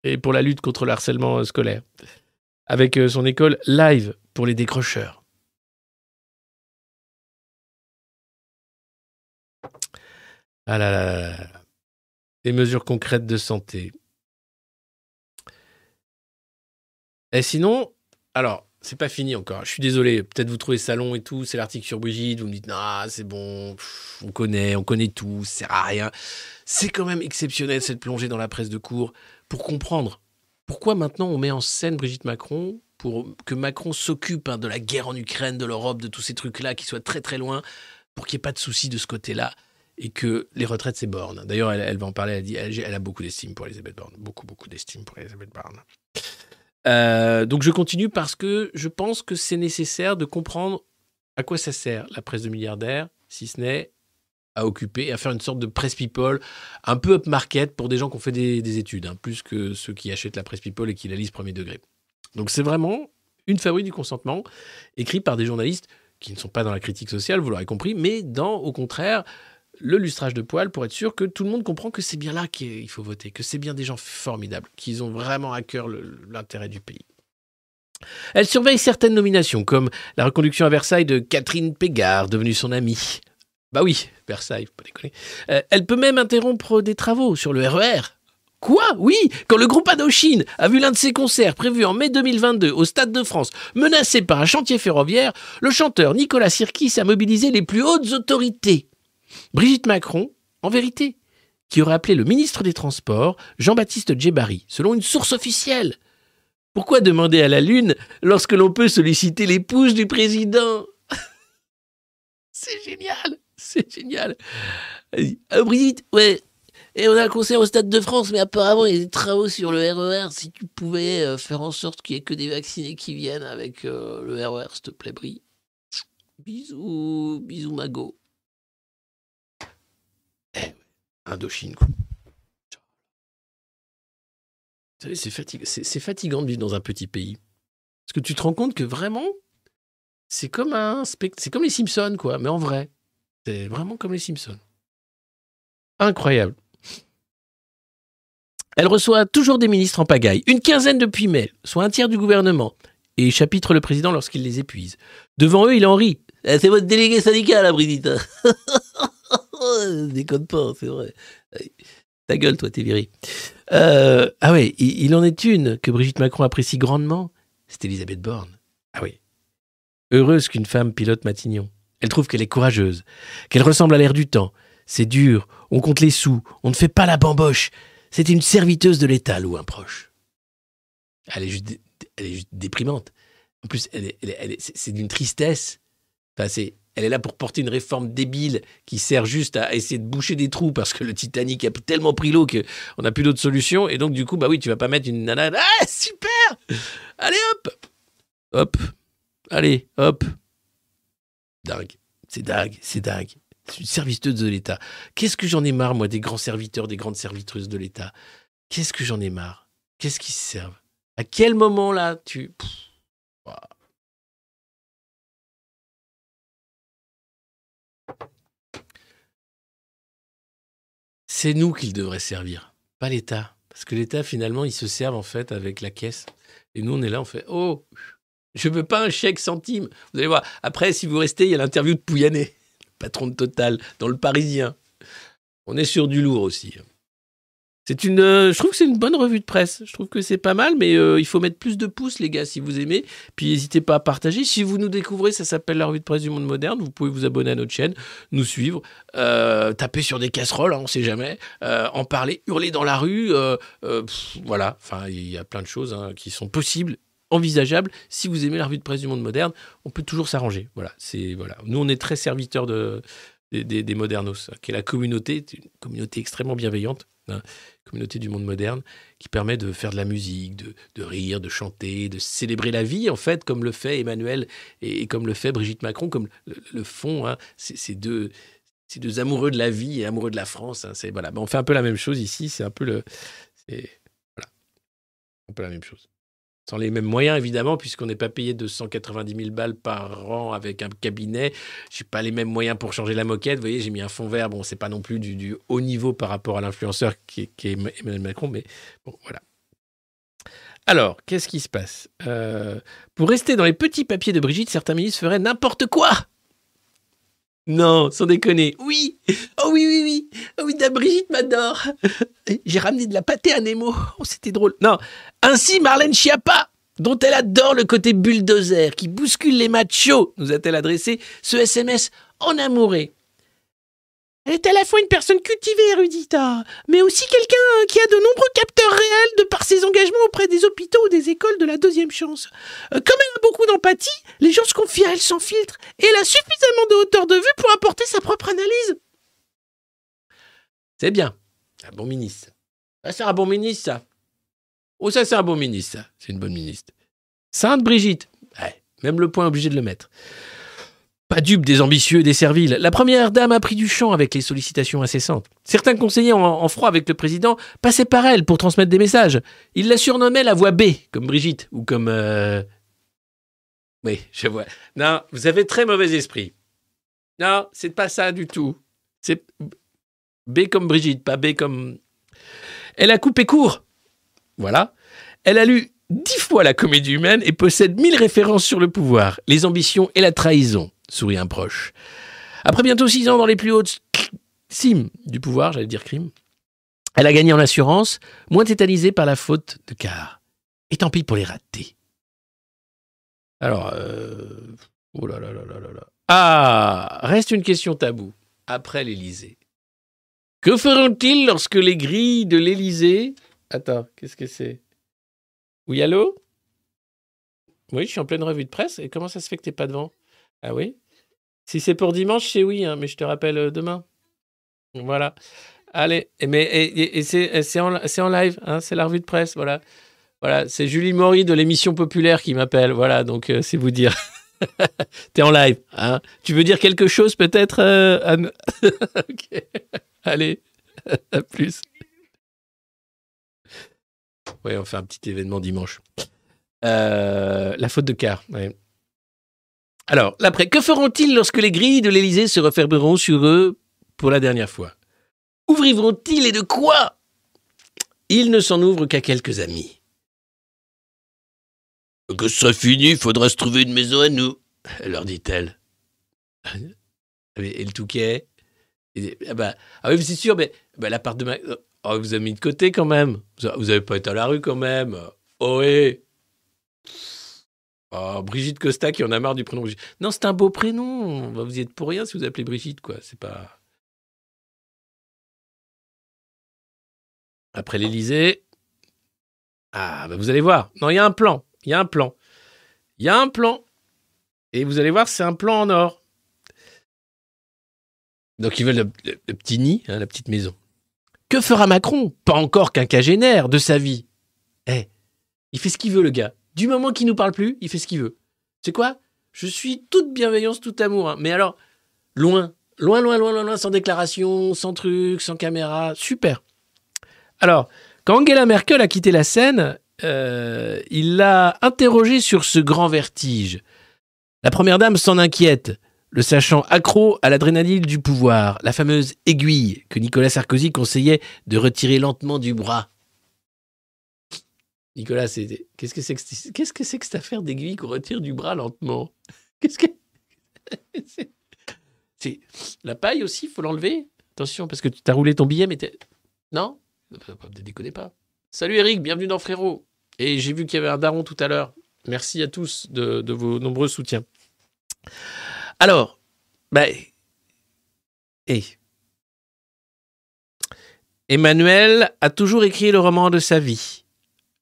Et pour la lutte contre le harcèlement euh, scolaire. Avec euh, son école live pour les décrocheurs. Ah là là là. Des mesures concrètes de santé. Et sinon, alors, c'est pas fini encore. Je suis désolé, peut-être vous trouvez ça long et tout. C'est l'article sur Brigitte. Vous me dites, non, c'est bon, on connaît, on connaît tout, ça sert à rien. C'est quand même exceptionnel cette plongée dans la presse de cours pour comprendre pourquoi maintenant on met en scène Brigitte Macron pour que Macron s'occupe hein, de la guerre en Ukraine, de l'Europe, de tous ces trucs-là qui soient très très loin, pour qu'il n'y ait pas de soucis de ce côté-là et que les retraites c'est Borne. D'ailleurs, elle, va en parler. Elle, dit, elle a beaucoup d'estime pour Elisabeth Borne, beaucoup beaucoup d'estime pour Elisabeth Borne. Euh, donc je continue parce que je pense que c'est nécessaire de comprendre à quoi ça sert la presse de milliardaires, si ce n'est à occuper, à faire une sorte de presse people un peu upmarket pour des gens qui ont fait des, des études, hein, plus que ceux qui achètent la presse people et qui la lisent premier degré. Donc c'est vraiment une fabrique du consentement, écrit par des journalistes qui ne sont pas dans la critique sociale, vous l'aurez compris, mais dans, au contraire, le lustrage de poils pour être sûr que tout le monde comprend que c'est bien là qu'il faut voter, que c'est bien des gens formidables, qu'ils ont vraiment à cœur l'intérêt du pays. Elle surveille certaines nominations, comme la reconduction à Versailles de Catherine Pégard, devenue son amie. Bah oui, Versailles, faut pas déconner. Euh, elle peut même interrompre des travaux sur le RER. Quoi? Oui Quand le groupe Indochine a vu l'un de ses concerts prévus en mai 2022 au Stade de France menacé par un chantier ferroviaire, le chanteur Nicolas Sirkis a mobilisé les plus hautes autorités. Brigitte Macron, en vérité, qui aurait appelé le ministre des Transports, Jean-Baptiste Djebari, selon une source officielle. Pourquoi demander à la Lune lorsque l'on peut solliciter l'épouse du président? C'est génial C'est génial Ah, Brigitte, ouais, et on a un concert au Stade de France, mais apparemment il y a des travaux sur le RER. Si tu pouvais euh, faire en sorte qu'il n'y ait que des vaccinés qui viennent avec euh, le RER, s'il te plaît, Brie. Bisous, bisous, Mago. Eh ouais, Indochine, quoi. Vous savez, c'est fatig- c'est- c'est fatigant de vivre dans un petit pays. Parce que tu te rends compte que vraiment, c'est comme un spect- c'est comme les Simpsons, quoi, mais en vrai. C'est vraiment comme les Simpsons. Incroyable. Elle reçoit toujours des ministres en pagaille, une quinzaine depuis mai, soit un tiers du gouvernement, et chapitre le président lorsqu'il les épuise. Devant eux, il en rit. Eh, C'est votre délégué syndical, la Brigitte. Déconne pas, c'est vrai. Ta gueule, toi, t'es. Euh, ah ouais, il, en est une que Brigitte Macron apprécie grandement. C'est Elisabeth Borne. Ah oui. Heureuse qu'une femme pilote Matignon. Elle trouve qu'elle est courageuse, qu'elle ressemble à l'air du temps. C'est dur, on compte les sous, on ne fait pas la bamboche. C'est une serviteuse de l'État, ou un proche. Elle est juste, elle est juste déprimante. En plus, elle est- elle est- c'est d'une tristesse. Enfin, c'est- elle est là pour porter une réforme débile qui sert juste à essayer de boucher des trous parce que le Titanic a tellement pris l'eau qu'on n'a plus d'autre solution. Et donc, du coup, bah oui, tu vas pas mettre une nana. Ah, super Allez, hop Hop Allez, hop Dingue. C'est dingue, c'est dingue. C'est une serviteuse de l'État. Qu'est-ce que j'en ai marre, moi, des grands serviteurs, des grandes serviteuses de l'État? Qu'est-ce que j'en ai marre? Qu'est-ce qu'ils se servent? À quel moment, là, tu... C'est nous qu'ils devraient servir, pas l'État. Parce que l'État, finalement, ils se servent, en fait, avec la caisse. Et nous, on est là, on fait « Oh, je veux pas un chèque centime !» Vous allez voir, après, si vous restez, il y a l'interview de Pouyanné patron de Total, dans le Parisien. On est sur du lourd aussi. C'est une, euh, je trouve que c'est une bonne revue de presse. Je trouve que c'est pas mal, mais euh, il faut mettre plus de pouces, les gars, si vous aimez. Puis n'hésitez pas à partager. Si vous nous découvrez, ça s'appelle la revue de presse du monde moderne. Vous pouvez vous abonner à notre chaîne, nous suivre, euh, taper sur des casseroles, hein, on sait jamais, en parler, hurler dans la rue. voilà, enfin, il y a plein de choses hein, qui sont possibles envisageables. Si vous aimez la revue de presse du monde moderne, on peut toujours s'arranger. Voilà, c'est voilà. Nous, on est très serviteurs de, des modernos, hein, qui est la communauté, une communauté extrêmement bienveillante, communauté du monde moderne, qui permet de faire de la musique, de, de rire, de chanter, de célébrer la vie, en fait, comme le fait Emmanuel et, comme le fait Brigitte Macron, comme le, font hein, ces, ces deux c'est deux amoureux de la vie et amoureux de la France. hein. C'est voilà, on fait un peu la même chose ici. C'est un peu le, c'est voilà, un peu la même chose. Sans les mêmes moyens évidemment, puisqu'on n'est pas payé 290 000 balles par an avec un cabinet. J'ai pas les mêmes moyens pour changer la moquette. Vous voyez, j'ai mis un fond vert. Bon, c'est pas non plus du, haut niveau par rapport à l'influenceur qui, est- qui est Emmanuel Macron, mais bon, voilà. Alors, qu'est-ce qui se passe? Euh, Pour rester dans les petits papiers de Brigitte, certains ministres feraient n'importe quoi. Non, sans déconner. Oui, oh oui, oui, oui. Oh oui, ta Brigitte m'adore. J'ai ramené de la pâtée à Nemo. Oh, c'était drôle. Non, ainsi Marlène Schiappa, dont elle adore le côté bulldozer, qui bouscule les machos, nous a-t-elle adressé ce SMS en amouré. Est à la fois une personne cultivée et érudite, mais aussi quelqu'un euh, qui a de nombreux capteurs réels de par ses engagements auprès des hôpitaux ou des écoles de la deuxième chance. Euh, comme elle a beaucoup d'empathie, les gens se confient à elle sans filtre, et elle a suffisamment de hauteur de vue pour apporter sa propre analyse. C'est bien. Un bon ministre. Ça, c'est un bon ministre, ça. Oh, ça, c'est un bon ministre, ça. C'est une bonne ministre. Sainte Brigitte. Ouais, même le point obligé de le mettre. Pas dupe des ambitieux et des serviles. La première dame a pris du champ avec les sollicitations incessantes. Certains conseillers en, froid avec le président passaient par elle pour transmettre des messages. Ils la surnommaient la voix B, comme Brigitte, ou comme... euh, Oui, je vois. Non, vous avez très mauvais esprit. Non, c'est pas ça du tout. C'est B comme Brigitte, pas B comme... Elle a coupé court. Voilà. Elle a lu dix fois la comédie humaine et possède mille références sur le pouvoir, les ambitions et la trahison, sourit un proche. Après bientôt six ans dans les plus hautes cimes du pouvoir, j'allais dire crime, elle a gagné en assurance, moins tétanisée par la faute de quart. Et tant pis pour les ratés. Alors, euh... oh là là là là là là. Ah, reste une question taboue. Après l'Élysée. Que feront-ils lorsque les grilles de l'Élysée... Attends, qu'est-ce que c'est? Oui, allô? Oui, je suis en pleine revue de presse. Et comment ça se fait que t'es pas devant Ah oui? Si c'est pour dimanche, c'est oui, hein, mais je te rappelle euh, demain. Voilà. Allez, c'est en, live, hein, c'est la revue de presse, voilà. C'est Julie Maury de l'émission populaire qui m'appelle, voilà, donc euh, c'est vous dire. T'es en live, hein. Tu veux dire quelque chose peut-être, euh, Anne? Allez, à plus. Oui, on fait un petit événement dimanche. La faute de ouais. Alors, l'après, que feront-ils lorsque les grilles de l'Élysée se refermeront sur eux pour la dernière fois? Ouvriront-ils et de quoi? Ils ne s'en ouvrent qu'à quelques amis. Que ce soit fini, il faudra se trouver une maison à nous, leur dit-elle. Et le touquet? Et- ah, bah, ah oui, c'est sûr, mais bah, l'appart de ma... Oh, vous avez mis de côté quand même. Vous a- vous avez pas été à la rue quand même. Oh, ouais. Oh, Brigitte Costa qui en a marre du prénom. Non, c'est un beau prénom. Bah, Vous y êtes pour rien si vous appelez Brigitte, quoi. C'est pas. Après l'Élysée. Ah, bah, vous allez voir. Non, il y a un plan. Il y a un plan. Il y a un plan. Et vous allez voir, c'est un plan en or. Donc, ils veulent le, petit nid, hein, la petite maison. Que fera Macron? Pas encore quinquagénaire de sa vie. Eh, il fait ce qu'il veut, le gars. Du moment qu'il nous parle plus, il fait ce qu'il veut. C'est quoi? Je suis toute bienveillance, tout amour. hein. Mais alors, loin, loin, loin, loin, loin, loin, sans déclaration, sans truc, sans caméra. Super. Alors, quand Angela Merkel a quitté la scène, euh, il l'a interrogée sur ce grand vertige. La première dame s'en inquiète, le sachant accro à l'adrénaline du pouvoir, la fameuse aiguille que Nicolas Sarkozy conseillait de retirer lentement du bras. Nicolas, c'est qu'est-ce que c'est que qu'est-ce que que cette affaire d'aiguille qu'on retire du bras lentement? Qu'est-ce que c'est? La paille aussi, faut l'enlever? Attention parce que tu t'as roulé ton billet, mais t'es- non, ne déconnez pas. Salut Eric, bienvenue dans Frérot. Et j'ai vu qu'il y avait un daron tout à l'heure. Merci à tous de, vos nombreux soutiens. Alors, ben, et Emmanuel a toujours écrit le roman de sa vie.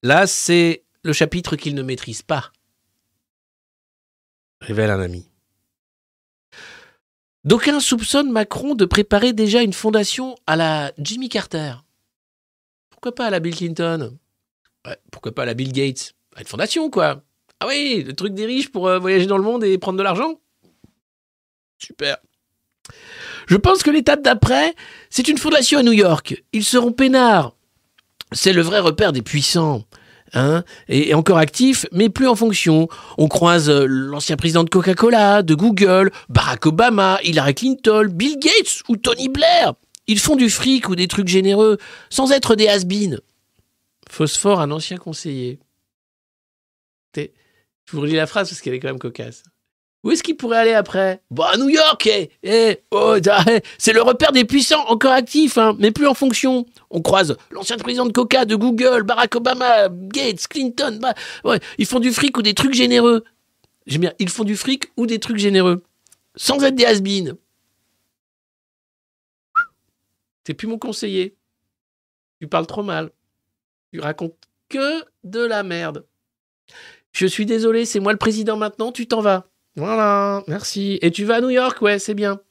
Là, c'est le chapitre qu'il ne maîtrise pas. Révèle un ami. D'aucuns soupçonnent Macron de préparer déjà une fondation à la Jimmy Carter. Pourquoi pas à la Bill Clinton? Pourquoi pas à la Bill Gates? Une fondation, quoi. Ah oui, le truc des riches pour euh, voyager dans le monde et prendre de l'argent Super. Je pense que l'étape d'après, c'est une fondation à New York. Ils seront peinards. C'est le vrai repère des puissants. Hein, et, encore actif, mais plus en fonction. On croise euh, l'ancien président de Coca-Cola, de Google, Barack Obama, Hillary Clinton, Bill Gates ou Tony Blair. Ils font du fric ou des trucs généreux, sans être des has-beens. Phosphore, un ancien conseiller. Je vous relis la phrase parce qu'elle est quand même cocasse. Où est-ce qu'il pourrait aller après? Bah à New York, eh, eh, oh, eh, c'est le repère des puissants encore actifs, hein, mais plus en fonction. On croise l'ancien président de Coca, de Google, Barack Obama, Gates, Clinton. bah, ils font du fric ou des trucs généreux. J'aime bien, ils font du fric ou des trucs généreux, sans être des has-beens. T'es plus mon conseiller. Tu parles trop mal. Tu racontes que de la merde. Je suis désolé, c'est moi le président maintenant, tu t'en vas. Voilà, merci. Et tu vas à New York, ouais, c'est bien.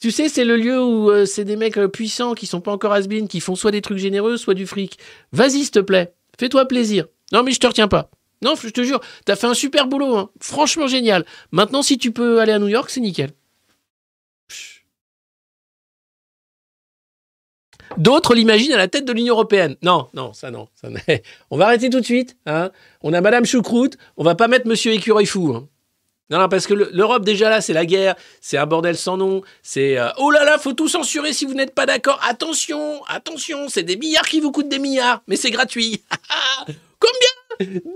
Tu sais, c'est le lieu où euh, c'est des mecs euh, puissants qui sont pas encore has qui font soit des trucs généreux, soit du fric. Vas-y, s'il te plaît. Fais-toi plaisir. Non, mais je te retiens pas. Non, je te jure, t'as fait un super boulot, hein. Franchement génial. Maintenant, si tu peux aller à New York, c'est nickel. D'autres l'imaginent à la tête de l'Union européenne. Non, non, ça non. on va arrêter tout de suite. Hein. On a Madame Choucroute. On va pas mettre Monsieur Écureuil fou. hein. Non, non, parce que le- l'Europe, déjà là, c'est la guerre, c'est un bordel sans nom, c'est euh, oh là là, faut tout censurer si vous n'êtes pas d'accord. Attention, attention, c'est des milliards qui vous coûtent des milliards, mais c'est gratuit. Combien? 10 milliards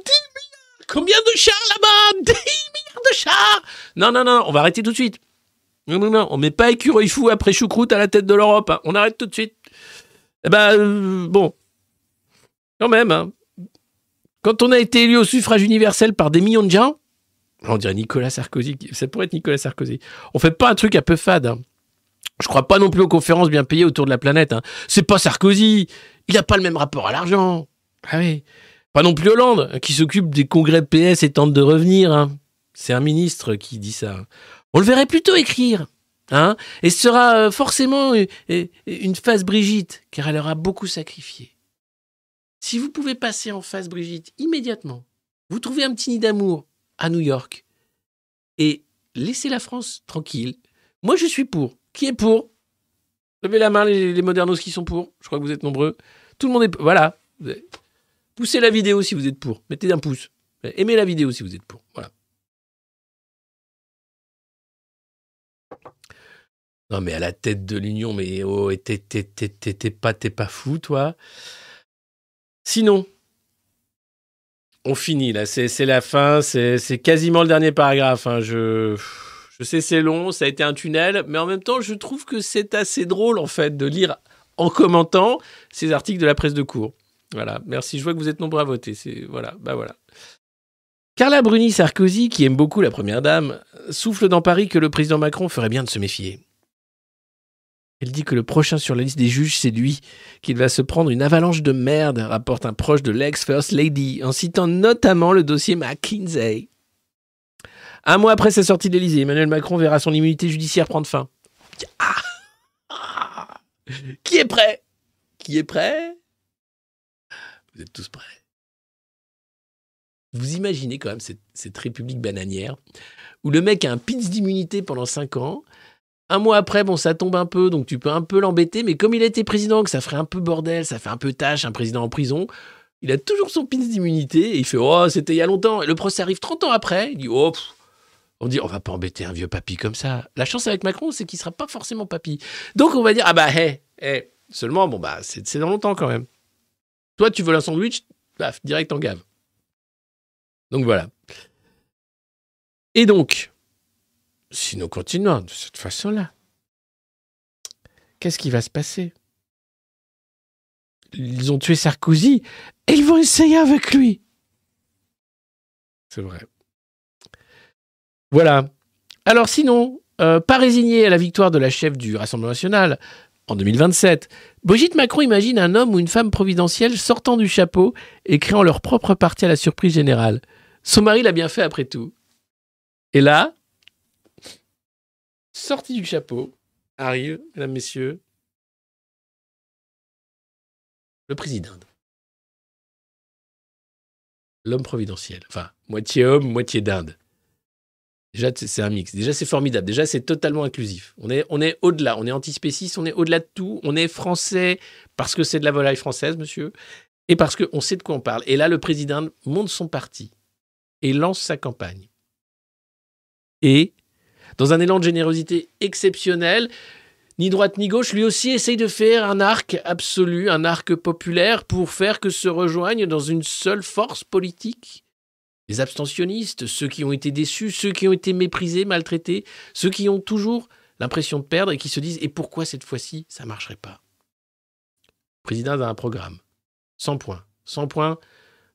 Combien de chars là-bas? 10 milliards de chars Non, non, non, on va arrêter tout de suite. Non, non, non, on met pas écureuil fou après choucroute à la tête de l'Europe. hein. On arrête tout de suite. Eh ben, euh, bon. Quand même, hein. Quand on a été élu au suffrage universel par des millions de gens, on dirait Nicolas Sarkozy. Ça pourrait être Nicolas Sarkozy. On fait pas un truc un peu fade. hein. Je crois pas non plus aux conférences bien payées autour de la planète. hein. C'est pas Sarkozy. Il a pas le même rapport à l'argent. Ah oui. Pas non plus Hollande, hein, qui s'occupe des congrès PS et tente de revenir. C'est un ministre qui dit ça. On le verrait plutôt écrire. Hein et ce sera euh, forcément euh, euh, une phase Brigitte, car elle aura beaucoup sacrifié. Si vous pouvez passer en phase Brigitte immédiatement, vous trouvez un petit nid d'amour à New York et laissez la France tranquille. Moi, je suis pour. Qui est pour? Levez la main, les, modernos qui sont pour. Je crois que vous êtes nombreux. Tout le monde est pour. Voilà. Poussez la vidéo si vous êtes pour. Mettez un pouce. Aimez la vidéo si vous êtes pour. Voilà. Non, mais à la tête de l'Union, mais oh, t'es pas, t'es pas fou, toi. Sinon, on finit là. C'est la fin. C'est quasiment le dernier paragraphe. hein. Je, je sais, c'est long. Ça a été un tunnel. Mais en même temps, je trouve que c'est assez drôle, en fait, de lire en commentant ces articles de la presse de cours. Voilà. Merci. Je vois que vous êtes nombreux à voter. Voilà. Bah voilà. Carla Bruni Sarkozy, qui aime beaucoup la première dame, souffle dans Paris que le président Macron ferait bien de se méfier. Elle dit que le prochain sur la liste des juges, c'est lui, qu'il va se prendre une avalanche de merde, rapporte un proche de l'ex-First Lady, en citant notamment le dossier McKinsey. Un mois après sa sortie de l'Élysée, Emmanuel Macron verra son immunité judiciaire prendre fin. Ah Qui est prêt? Qui est prêt? Vous êtes tous prêts. Vous imaginez quand même cette, république bananière où le mec a un pince d'immunité pendant 5 ans. Un mois après, bon, ça tombe un peu, donc tu peux un peu l'embêter, mais comme il a été président, que ça ferait un peu bordel, ça fait un peu tâche, un président en prison, il a toujours son pince d'immunité et il fait Oh, c'était il y a longtemps. Et le procès arrive 30 ans après. Il dit Oh, on dit On va pas embêter un vieux papy comme ça. La chance avec Macron, c'est qu'il sera pas forcément papy. Donc on va dire Ah bah, hé, hé. Seulement, bon, bah, c'est dans longtemps quand même. Toi, tu veux un sandwich Paf, direct en gave. Donc voilà. Et donc, si nous continuons de cette façon-là, qu'est-ce qui va se passer? Ils ont tué Sarkozy et ils vont essayer avec lui. C'est vrai. Voilà. Alors sinon, euh, pas résigné à la victoire de la chef du Rassemblement national en 2027, Brigitte Macron imagine un homme ou une femme providentielle sortant du chapeau et créant leur propre parti à la surprise générale. Son mari l'a bien fait après tout. Et là, sorti du chapeau, arrive, mesdames, messieurs, le président. L'homme providentiel. Enfin, moitié homme, moitié dinde. Déjà, c'est un mix. Déjà, c'est formidable. Déjà, c'est totalement inclusif. On est, on est au-delà. On est antispéciste, on est au-delà de tout. On est français parce que c'est de la volaille française, monsieur, et parce qu'on sait de quoi on parle. Et là, le président monte son parti et lance sa campagne. Et, dans un élan de générosité exceptionnel, ni droite ni gauche, lui aussi essaye de faire un arc absolu, un arc populaire pour faire que se rejoignent dans une seule force politique les abstentionnistes, ceux qui ont été déçus, ceux qui ont été méprisés, maltraités, ceux qui ont toujours l'impression de perdre et qui se disent Et pourquoi cette fois-ci ça ne marcherait pas? Le président a un programme. 100 points. 100 points,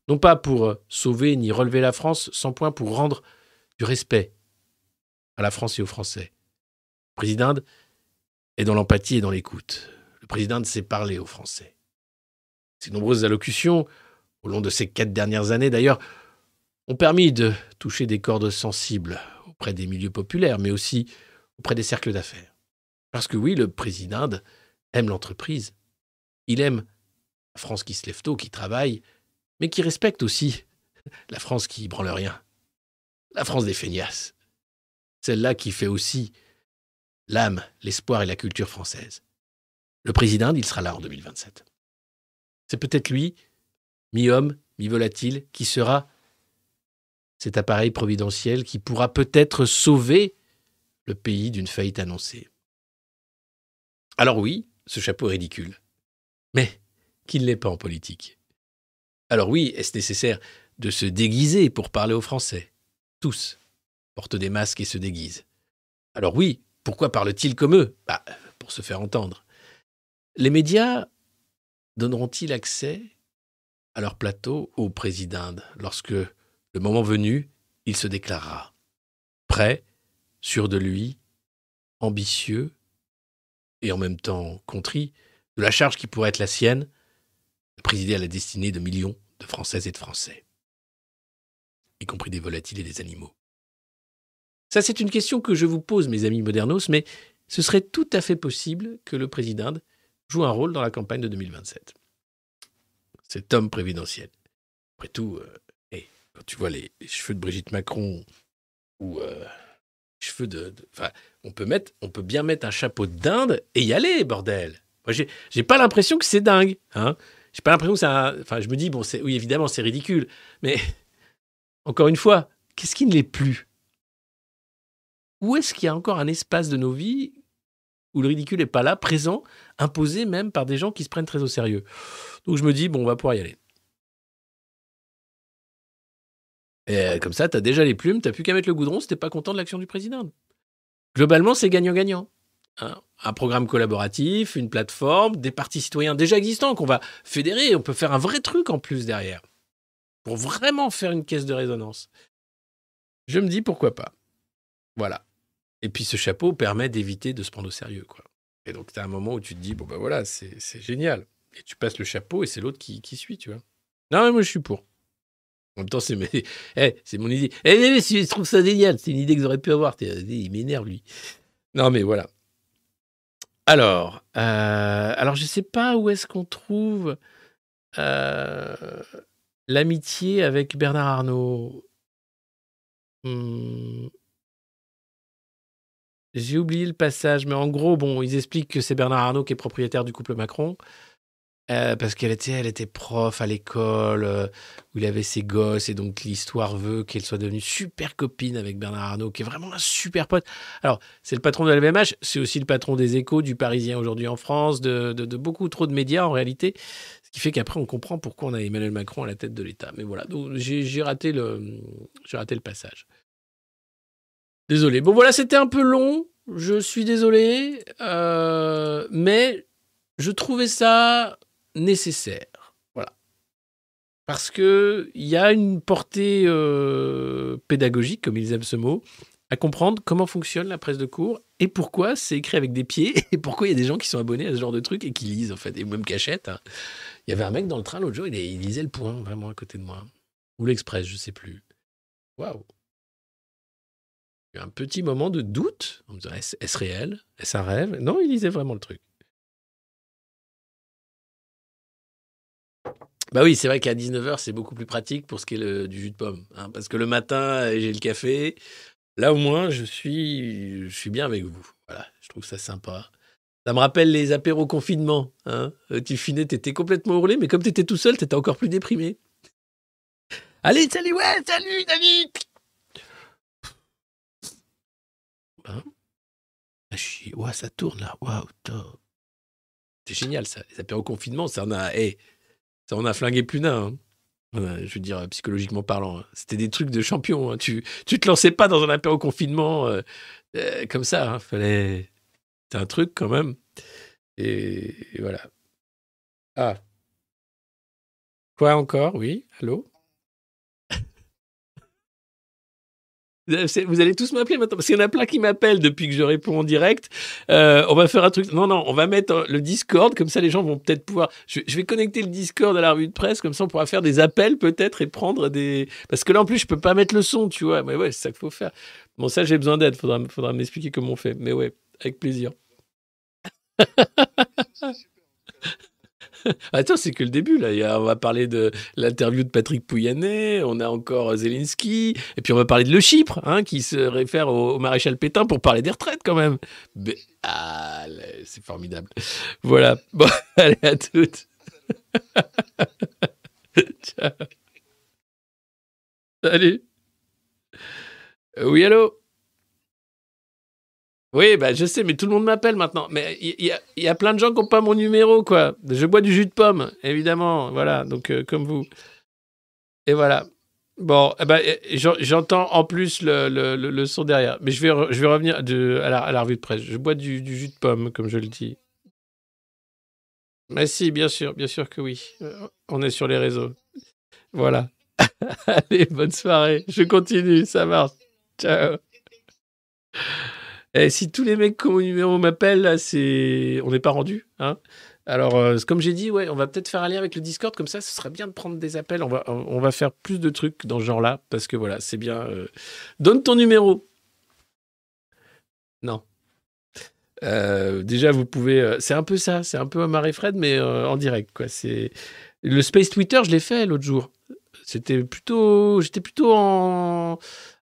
non pas pour euh, sauver ni relever la France, 100 points pour rendre du respect la France et aux Français. Le président est dans l'empathie et dans l'écoute. Le président sait parler aux Français. Ses nombreuses allocutions, au long de ces quatre dernières années d'ailleurs, ont permis de toucher des cordes sensibles auprès des milieux populaires, mais aussi auprès des cercles d'affaires. Parce que oui, le président aime l'entreprise. Il aime la France qui se lève tôt, qui travaille, mais qui respecte aussi la France qui branle rien. La France des feignasses. Celle-là qui fait aussi l'âme, l'espoir et la culture française. Le président, il sera là en 2027. C'est peut-être lui, mi-homme, mi-volatile, qui sera cet appareil providentiel qui pourra peut-être sauver le pays d'une faillite annoncée. Alors oui, ce chapeau est ridicule. Mais qu'il n'est pas en politique. Alors oui, est-ce nécessaire de se déguiser pour parler aux Français? Tous portent des masques et se déguisent. Alors oui, pourquoi parlent-ils comme eux? Bah, Pour se faire entendre. Les médias donneront-ils accès à leur plateau au président lorsque le moment venu, il se déclarera. Prêt, sûr de lui, ambitieux et en même temps contrit de la charge qui pourrait être la sienne, de présider à la destinée de millions de Françaises et de Français, y compris des volatiles et des animaux. Ça, c'est une question que je vous pose, mes amis modernos, mais ce serait tout à fait possible que le président joue un rôle dans la campagne de 2027. Cet homme prévidentiel. Après tout, euh, quand tu vois les, cheveux de Brigitte Macron ou euh, cheveux de, on peut on peut bien mettre un chapeau d'Inde et y aller, bordel. Moi, j'ai pas l'impression que c'est dingue. Hein. J'ai pas l'impression que ça. Enfin, je me dis bon, oui, évidemment, c'est ridicule, mais encore une fois, qu'est-ce qui ne l'est plus? Où est-ce qu'il y a encore un espace de nos vies où le ridicule n'est pas là, présent, imposé même par des gens qui se prennent très au sérieux? Donc je me dis bon, on va pouvoir y aller. Et euh, comme ça, tu as déjà les plumes, tu plus qu'à mettre le goudron si tu pas content de l'action du président. Globalement, c'est gagnant-gagnant. Hein. un programme collaboratif, une plateforme, des partis citoyens déjà existants qu'on va fédérer. On peut faire un vrai truc en plus derrière. Pour vraiment faire une caisse de résonance. Je me dis pourquoi pas. Voilà. Et puis ce chapeau permet d'éviter de se prendre au sérieux. quoi. Et donc, tu as un moment où tu te dis, bon ben voilà, c'est génial. Et tu passes le chapeau et c'est l'autre qui, qui suit, tu vois. Non, mais moi je suis pour. En même temps, c'est eh, c'est mon idée. Eh, je trouve ça génial. C'est une idée que j'aurais pu avoir. Il m'énerve, lui. Non, mais voilà. Alors, euh, alors je ne sais pas où est-ce qu'on trouve euh, l'amitié avec Bernard Arnault. Hmm. J'ai oublié le passage, mais en gros, bon, ils expliquent que c'est Bernard Arnault qui est propriétaire du couple Macron. Euh, parce qu'elle était, elle était prof à l'école euh, où il avait ses gosses et donc l'histoire veut qu'elle soit devenue super copine avec Bernard Arnault, qui est vraiment un super pote. Alors, c'est le patron de LVMH, c'est aussi le patron des Échos, du Parisien aujourd'hui en France, de, beaucoup trop de médias en réalité, ce qui fait qu'après on comprend pourquoi on a Emmanuel Macron à la tête de l'État. Mais voilà, j'ai raté j'ai raté le passage. Désolé. Bon voilà, c'était un peu long. Je suis désolé, euh, mais je trouvais ça nécessaire. Voilà. Parce qu'il y a une portée euh, pédagogique, comme ils aiment ce mot, à comprendre comment fonctionne la presse de cours et pourquoi c'est écrit avec des pieds et pourquoi il y a des gens qui sont abonnés à ce genre de truc et qui lisent, en fait, et même cachette. Hein. Il y avait un mec dans le train l'autre jour, il, il, lisait le point, vraiment à côté de moi. Ou l'Express, je sais plus. Waouh! Un petit moment de doute. On me disait, est-ce réel? Est-ce un rêve? Non, il lisait vraiment le truc. Bah oui, c'est vrai qu'à 19h, c'est beaucoup plus pratique pour ce qui est du jus de pomme. Hein, parce que le matin, j'ai le café. là au moins, je suis, bien avec vous. Voilà, je trouve ça sympa. Ça me rappelle les apéros confinement. Hein Euh, tu finis, t'étais complètement hurlé, mais comme t'étais tout seul, t'étais encore plus déprimé. Allez, salut, ouais, salut, salut Hein? Ah, ça tourne là. Waouh. C'est génial ça. Les apéros confinement, ça en a, eh, ça en a flingué plus d'un. hein. Je veux dire, psychologiquement parlant. hein. C'était des trucs de champion. hein. Tu, tu te lançais pas dans un apéro confinement euh, euh, comme ça. Fallait. C'était un truc quand même. Et, et voilà. Ah. Quoi encore? Oui? Allô? Vous allez- Vous allez tous m'appeler maintenant parce qu'il y en a plein qui m'appellent depuis que je réponds en direct. Euh, on va faire un truc. Non, non, on va mettre euh, le Discord comme ça les gens vont peut-être pouvoir. Je, je vais connecter le Discord à la revue de presse comme ça on pourra faire des appels peut-être et prendre des. Parce que là en plus je peux pas mettre le son, tu vois. Mais ouais, c'est ça qu'il faut faire. Bon ça j'ai besoin d'aide. Faudra, faudra m'expliquer comment on fait. Mais ouais, avec plaisir. Attends, c'est que le début, là. On va parler de l'interview de Patrick Pouyanné, on a encore Zelensky, et puis on va parler de Le Chypre, hein, qui se réfère au, maréchal Pétain pour parler des retraites, quand même. Ah, c'est formidable. Voilà. Bon, allez, à toutes. Ciao. Salut. Euh, Oui, allô? Oui, bah, je sais, mais tout le monde m'appelle maintenant. Mais il y, y a- plein de gens qui n'ont pas mon numéro, quoi. Je bois du jus de pomme, évidemment. Voilà, donc euh, comme vous. Et voilà. Bon, eh ben, eh, j'en- j'entends en plus le, le- le- son derrière. Mais je vais, je vais revenir à, la, à la revue de presse. Je bois du, du jus de pomme, comme je le dis. Mais si, bien sûr, bien sûr que oui. Euh, On est sur les réseaux. Voilà. Allez, bonne soirée. Je continue, ça marche. Ciao. Et si tous les mecs ont mon numéro m'appellent, c'est... on n'est pas rendu. Hein Alors, euh, comme j'ai dit, ouais, on va peut-être faire un lien avec le Discord, comme ça, ce serait bien de prendre des appels. On va, on va faire plus de trucs dans ce genre-là, parce que voilà, c'est bien. euh, Donne ton numéro. Non. Euh, déjà, vous pouvez. C'est un peu ça, c'est un peu Omar et Fred, mais en direct, quoi. C'est le Space Twitter, je l'ai fait l'autre jour. C'était plutôt, j'étais plutôt en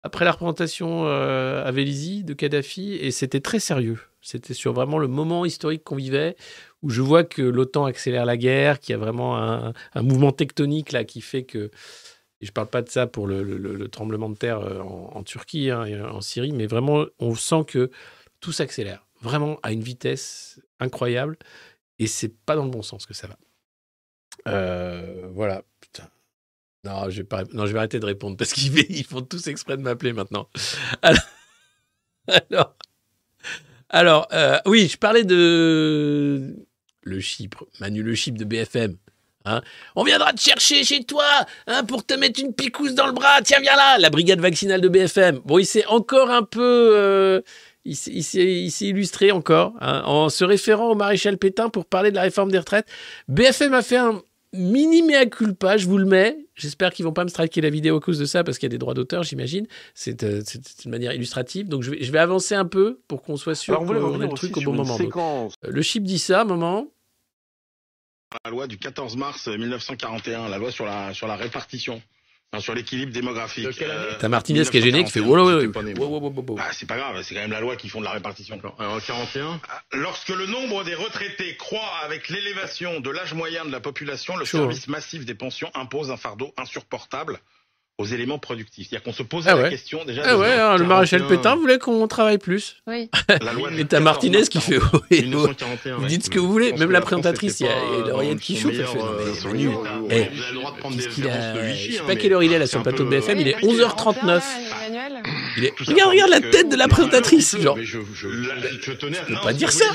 après la représentation euh, à Vélizy de Kadhafi et c'était très sérieux. C'était sur vraiment le moment historique qu'on vivait où je vois que l'OTAN accélère la guerre, qu'il y a vraiment un, mouvement tectonique là qui fait que et je parle pas de ça pour le, le- le tremblement de terre euh, en, Turquie hein, et en Syrie, mais vraiment on sent que tout s'accélère vraiment à une vitesse incroyable et c'est pas dans le bon sens que ça va. Euh, voilà, putain. Non, je vais arrêter de répondre parce qu'ils ils font tous exprès de m'appeler maintenant. Alors, alors, euh, oui, je parlais de le Chypre, Manu le Chypre de BFM. Hein. On viendra te chercher chez toi hein, pour te mettre une picouse dans le bras. Tiens, viens là, la brigade vaccinale de BFM. Bon, il s'est encore un peu, euh, il s'est illustré encore hein, en se référant au maréchal Pétain pour parler de la réforme des retraites. BFM a fait un mini mea culpa, je vous le mets. J'espère qu'ils vont pas me striker la vidéo à cause de ça parce qu'il y a des droits d'auteur, j'imagine. C'est euh, une manière illustrative. Donc je vais, je vais avancer un peu pour qu'on soit sûr qu'on ait le truc au bon moment. Donc, euh, le chip dit ça, moment. la loi du 14 mars 1941, la loi sur la, sur la répartition, sur l'équilibre démographique. Euh, T'as Martinez qui est gêné, qui fait 1941, wow, wow, wow, j'étais pas né, moi. wow, wow, wow, wow. Bah, c'est pas grave, c'est quand même la loi qui font de la répartition. En 41 Lorsque le nombre des retraités croît avec l'élévation de l'âge moyen de la population, le service massif des pensions impose un fardeau insupportable aux éléments productifs. C'est-à-dire qu'on se posait Ah la question déjà. Ah ouais, hein, le maréchal 41. Pétain voulait qu'on travaille plus. Oui. la loi du Et t'as 14 Martinez qui fait 41. oui, oui. 1941. Vous ouais. dites ce que vous voulez, même la présentatrice, il y a, était il y a pas l'oreillette qui chauffe, elle meilleur, fait, non, euh, mais son Manu, meilleur jour. eh, Vous avez le droit de prendre des qu'est-ce qu'il a- références de Vichy. Je sais hein, pas mais quelle heure il est là sur le plateau de BFM, il est euh, 11h39. Emmanuel Il est... Tout ça Regarde, regarde la tête de la présentatrice, genre. Mais je, je, La- je tenais à peux pas dire ça.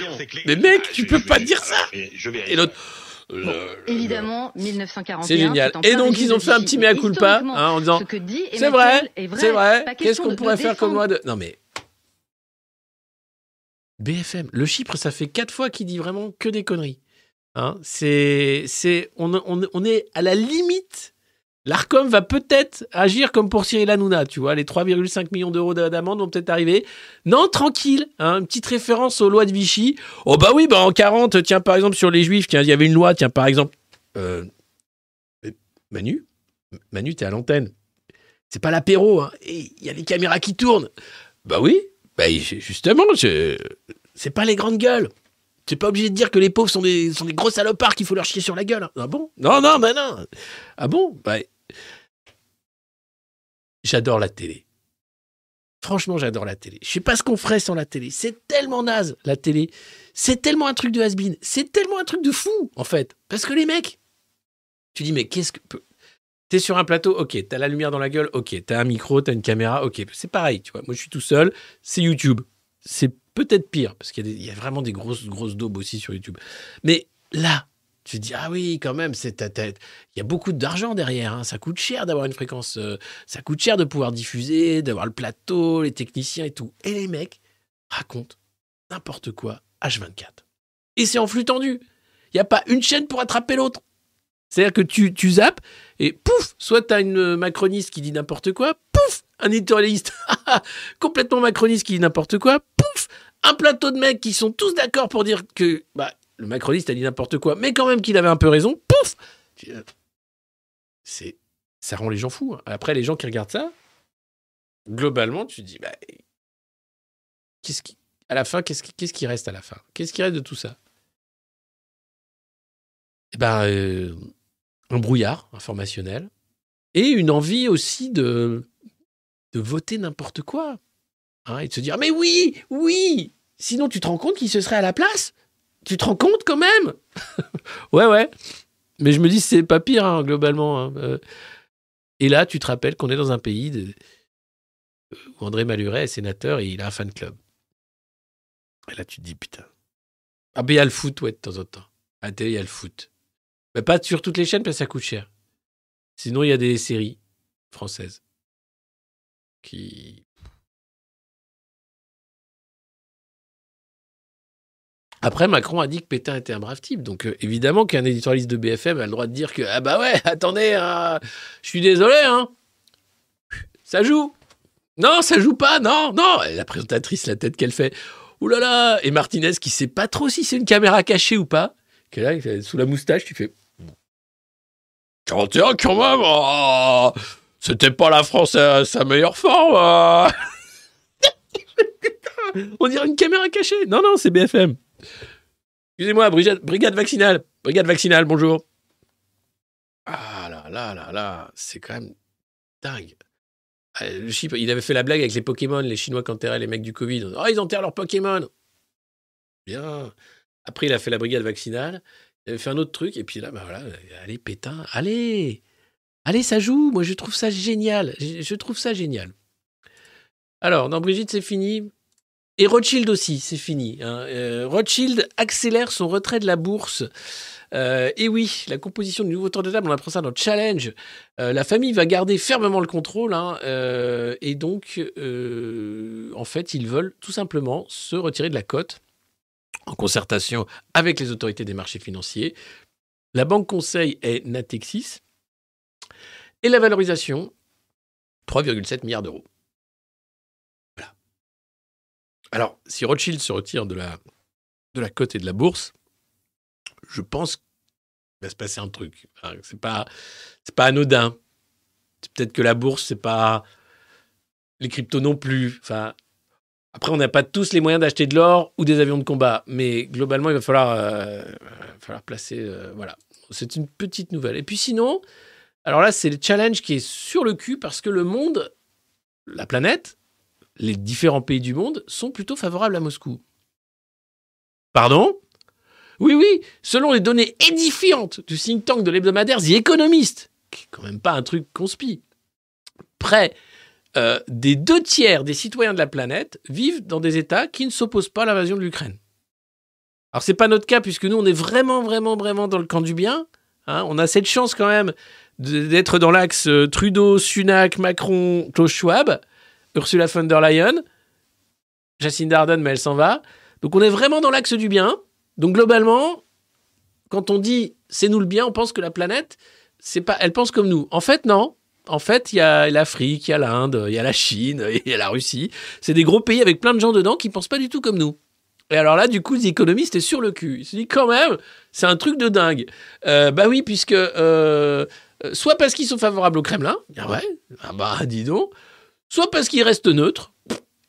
Mais mec, Ah, tu peux pas dire ça. Et l'autre, Bon, évidemment, 1941. c'est génial. Et donc ils ont fait un petit mea culpa hein, en disant c'est vrai, est vrai. c'est vrai. Qu'est-ce qu'on pourrait faire comme loi de Non mais BFM, le Chypre, ça fait quatre fois qu'il dit vraiment que des conneries. Hein, c'est, c'est, on, on- on est à la limite. L'Arcom va peut-être agir comme pour Cyril Hanouna, tu vois, les 3,5 millions d'euros d'amende vont peut-être arriver. Non, tranquille, hein, une petite référence aux lois de Vichy. Oh bah oui, bah en 40, tiens par exemple sur les Juifs, tiens, il y avait une loi, tiens par exemple, euh, Manu, Manu, t'es à l'antenne. C'est pas l'apéro, hein. Il y a les caméras qui tournent. Bah oui, bah, justement, c'est pas les grandes gueules. Tu pas obligé de dire que les pauvres sont des, sont des gros salopards qu'il faut leur chier sur la gueule. Ah bon? Non, non, bah non. Ah bon? Bah... J'adore la télé. Franchement, j'adore la télé. Je sais pas ce qu'on ferait sans la télé. C'est tellement naze, la télé. C'est tellement un truc de has. C'est tellement un truc de fou, en fait. Parce que les mecs, tu dis, mais qu'est-ce que. T'es sur un plateau, ok, t'as la lumière dans la gueule, ok, t'as un micro, t'as une caméra, ok, c'est pareil, tu vois. Moi, je suis tout seul, c'est YouTube. C'est peut-être pire, parce qu'il y, a vraiment des grosses, grosses daubes aussi sur YouTube. Mais là, tu te dis, ah oui, quand même, c'est ta tête. Il y a beaucoup d'argent derrière. Hein. Ça coûte cher d'avoir une fréquence. Euh, ça coûte cher de pouvoir diffuser, d'avoir le plateau, les techniciens et tout. Et les mecs racontent n'importe quoi H24. Et c'est en flux tendu. Il n'y a pas une chaîne pour attraper l'autre. C'est-à-dire que tu, tu zappes et pouf, soit tu as une macroniste qui dit n'importe quoi, pouf, un éditorialiste complètement macroniste qui dit n'importe quoi, pouf, un plateau de mecs qui sont tous d'accord pour dire que bah, le macroniste a dit n'importe quoi, mais quand même qu'il avait un peu raison, pouf C'est Ça rend les gens fous. Hein. Après, les gens qui regardent ça, globalement, tu te dis, bah, qu'est-ce qui, à la fin, qu'est-ce qui, qu'est-ce qui reste à la fin? Qu'est-ce qui reste de tout ça? Eh ben, euh, un brouillard informationnel et une envie aussi de, de voter n'importe quoi. Et de se dire Mais oui, oui Sinon, tu te rends compte qu'il se serait à la place? Tu te rends compte quand même? Ouais, ouais. Mais je me dis, c'est pas pire, hein, globalement. Hein, euh. Et là, tu te rappelles qu'on est dans un pays de... où André Maluret est sénateur et il a un fan club. Et là, tu te dis Putain. Ah, ben il y a le foot, ouais, de temps en temps. À la il y a le foot. Mais pas sur toutes les chaînes parce que ça coûte cher. Sinon, il y a des séries françaises qui. Après, Macron a dit que Pétain était un brave type. Donc, euh, évidemment qu'un éditorialiste de BFM a le droit de dire que, ah bah ouais, attendez, hein, je suis désolé, hein. Ça joue. Non, ça joue pas, non, non. La présentatrice, la tête qu'elle fait. Ouh là là Et Martinez qui sait pas trop si c'est une caméra cachée ou pas. Qui est là, sous la moustache, tu fais. 41 quand même oh, C'était pas la France à sa meilleure forme oh. On dirait une caméra cachée Non, non, c'est BFM. Excusez-moi, brigade, brigade vaccinale. Brigade vaccinale, bonjour. Ah là là là là, c'est quand même dingue. Ah, il avait fait la blague avec les Pokémon, les Chinois qui enterraient les mecs du Covid. Oh, ils enterrent leurs Pokémon Bien. Après, il a fait la brigade vaccinale. Il avait fait un autre truc, et puis là, bah voilà, allez, pétain, allez Allez, ça joue Moi, je trouve ça génial. Je trouve ça génial. Alors, dans Brigitte, c'est fini. Et Rothschild aussi, c'est fini. Hein. Euh, Rothschild accélère son retrait de la bourse. Euh, et oui, la composition du nouveau tour de table, on apprend ça dans Challenge. Euh, la famille va garder fermement le contrôle. Hein, et donc, en fait, ils veulent tout simplement se retirer de la cote en concertation avec les autorités des marchés financiers. La banque conseil est Natexis. Et la valorisation, 3,7 milliards d'euros. Alors, si Rothschild se retire de la, de la cote et de la bourse, je pense qu'il va se passer un truc. c'est pas, pas anodin. C'est peut-être que la bourse, c'est pas les cryptos non plus. Enfin, après, on n'a pas tous les moyens d'acheter de l'or ou des avions de combat, mais globalement, il va falloir, euh, falloir placer. Euh, voilà, c'est une petite nouvelle. Et puis sinon, alors là, c'est le challenge qui est sur le cul parce que le monde, la planète, les différents pays du monde sont plutôt favorables à Moscou. Pardon? Oui, oui, selon les données édifiantes du think tank de l'hebdomadaire The Economist, qui est quand même pas un truc conspi, près euh, des deux tiers des citoyens de la planète vivent dans des États qui ne s'opposent pas à l'invasion de l'Ukraine. Alors c'est pas notre cas puisque nous on est vraiment vraiment vraiment dans le camp du bien. Hein. on a cette chance quand même d'être dans l'axe euh, Trudeau, Sunak, Macron, Klaus Schwab, Ursula von der Leyen, Jacinda Ardern mais elle s'en va. Donc on est vraiment dans l'axe du bien. Donc globalement, quand on dit c'est nous le bien, on pense que la planète, c'est pas, elle pense comme nous. En fait non, en fait, il y a l'Afrique, il y a l'Inde, il y a la Chine, il y a la Russie. C'est des gros pays avec plein de gens dedans qui pensent pas du tout comme nous. Et alors là, du coup, les économistes est sur le cul. Il se dit quand même, c'est un truc de dingue. Euh, bah oui, puisque euh, soit parce qu'ils sont favorables au Kremlin, ah ouais, ah bah dis donc, soit parce qu'ils restent neutres,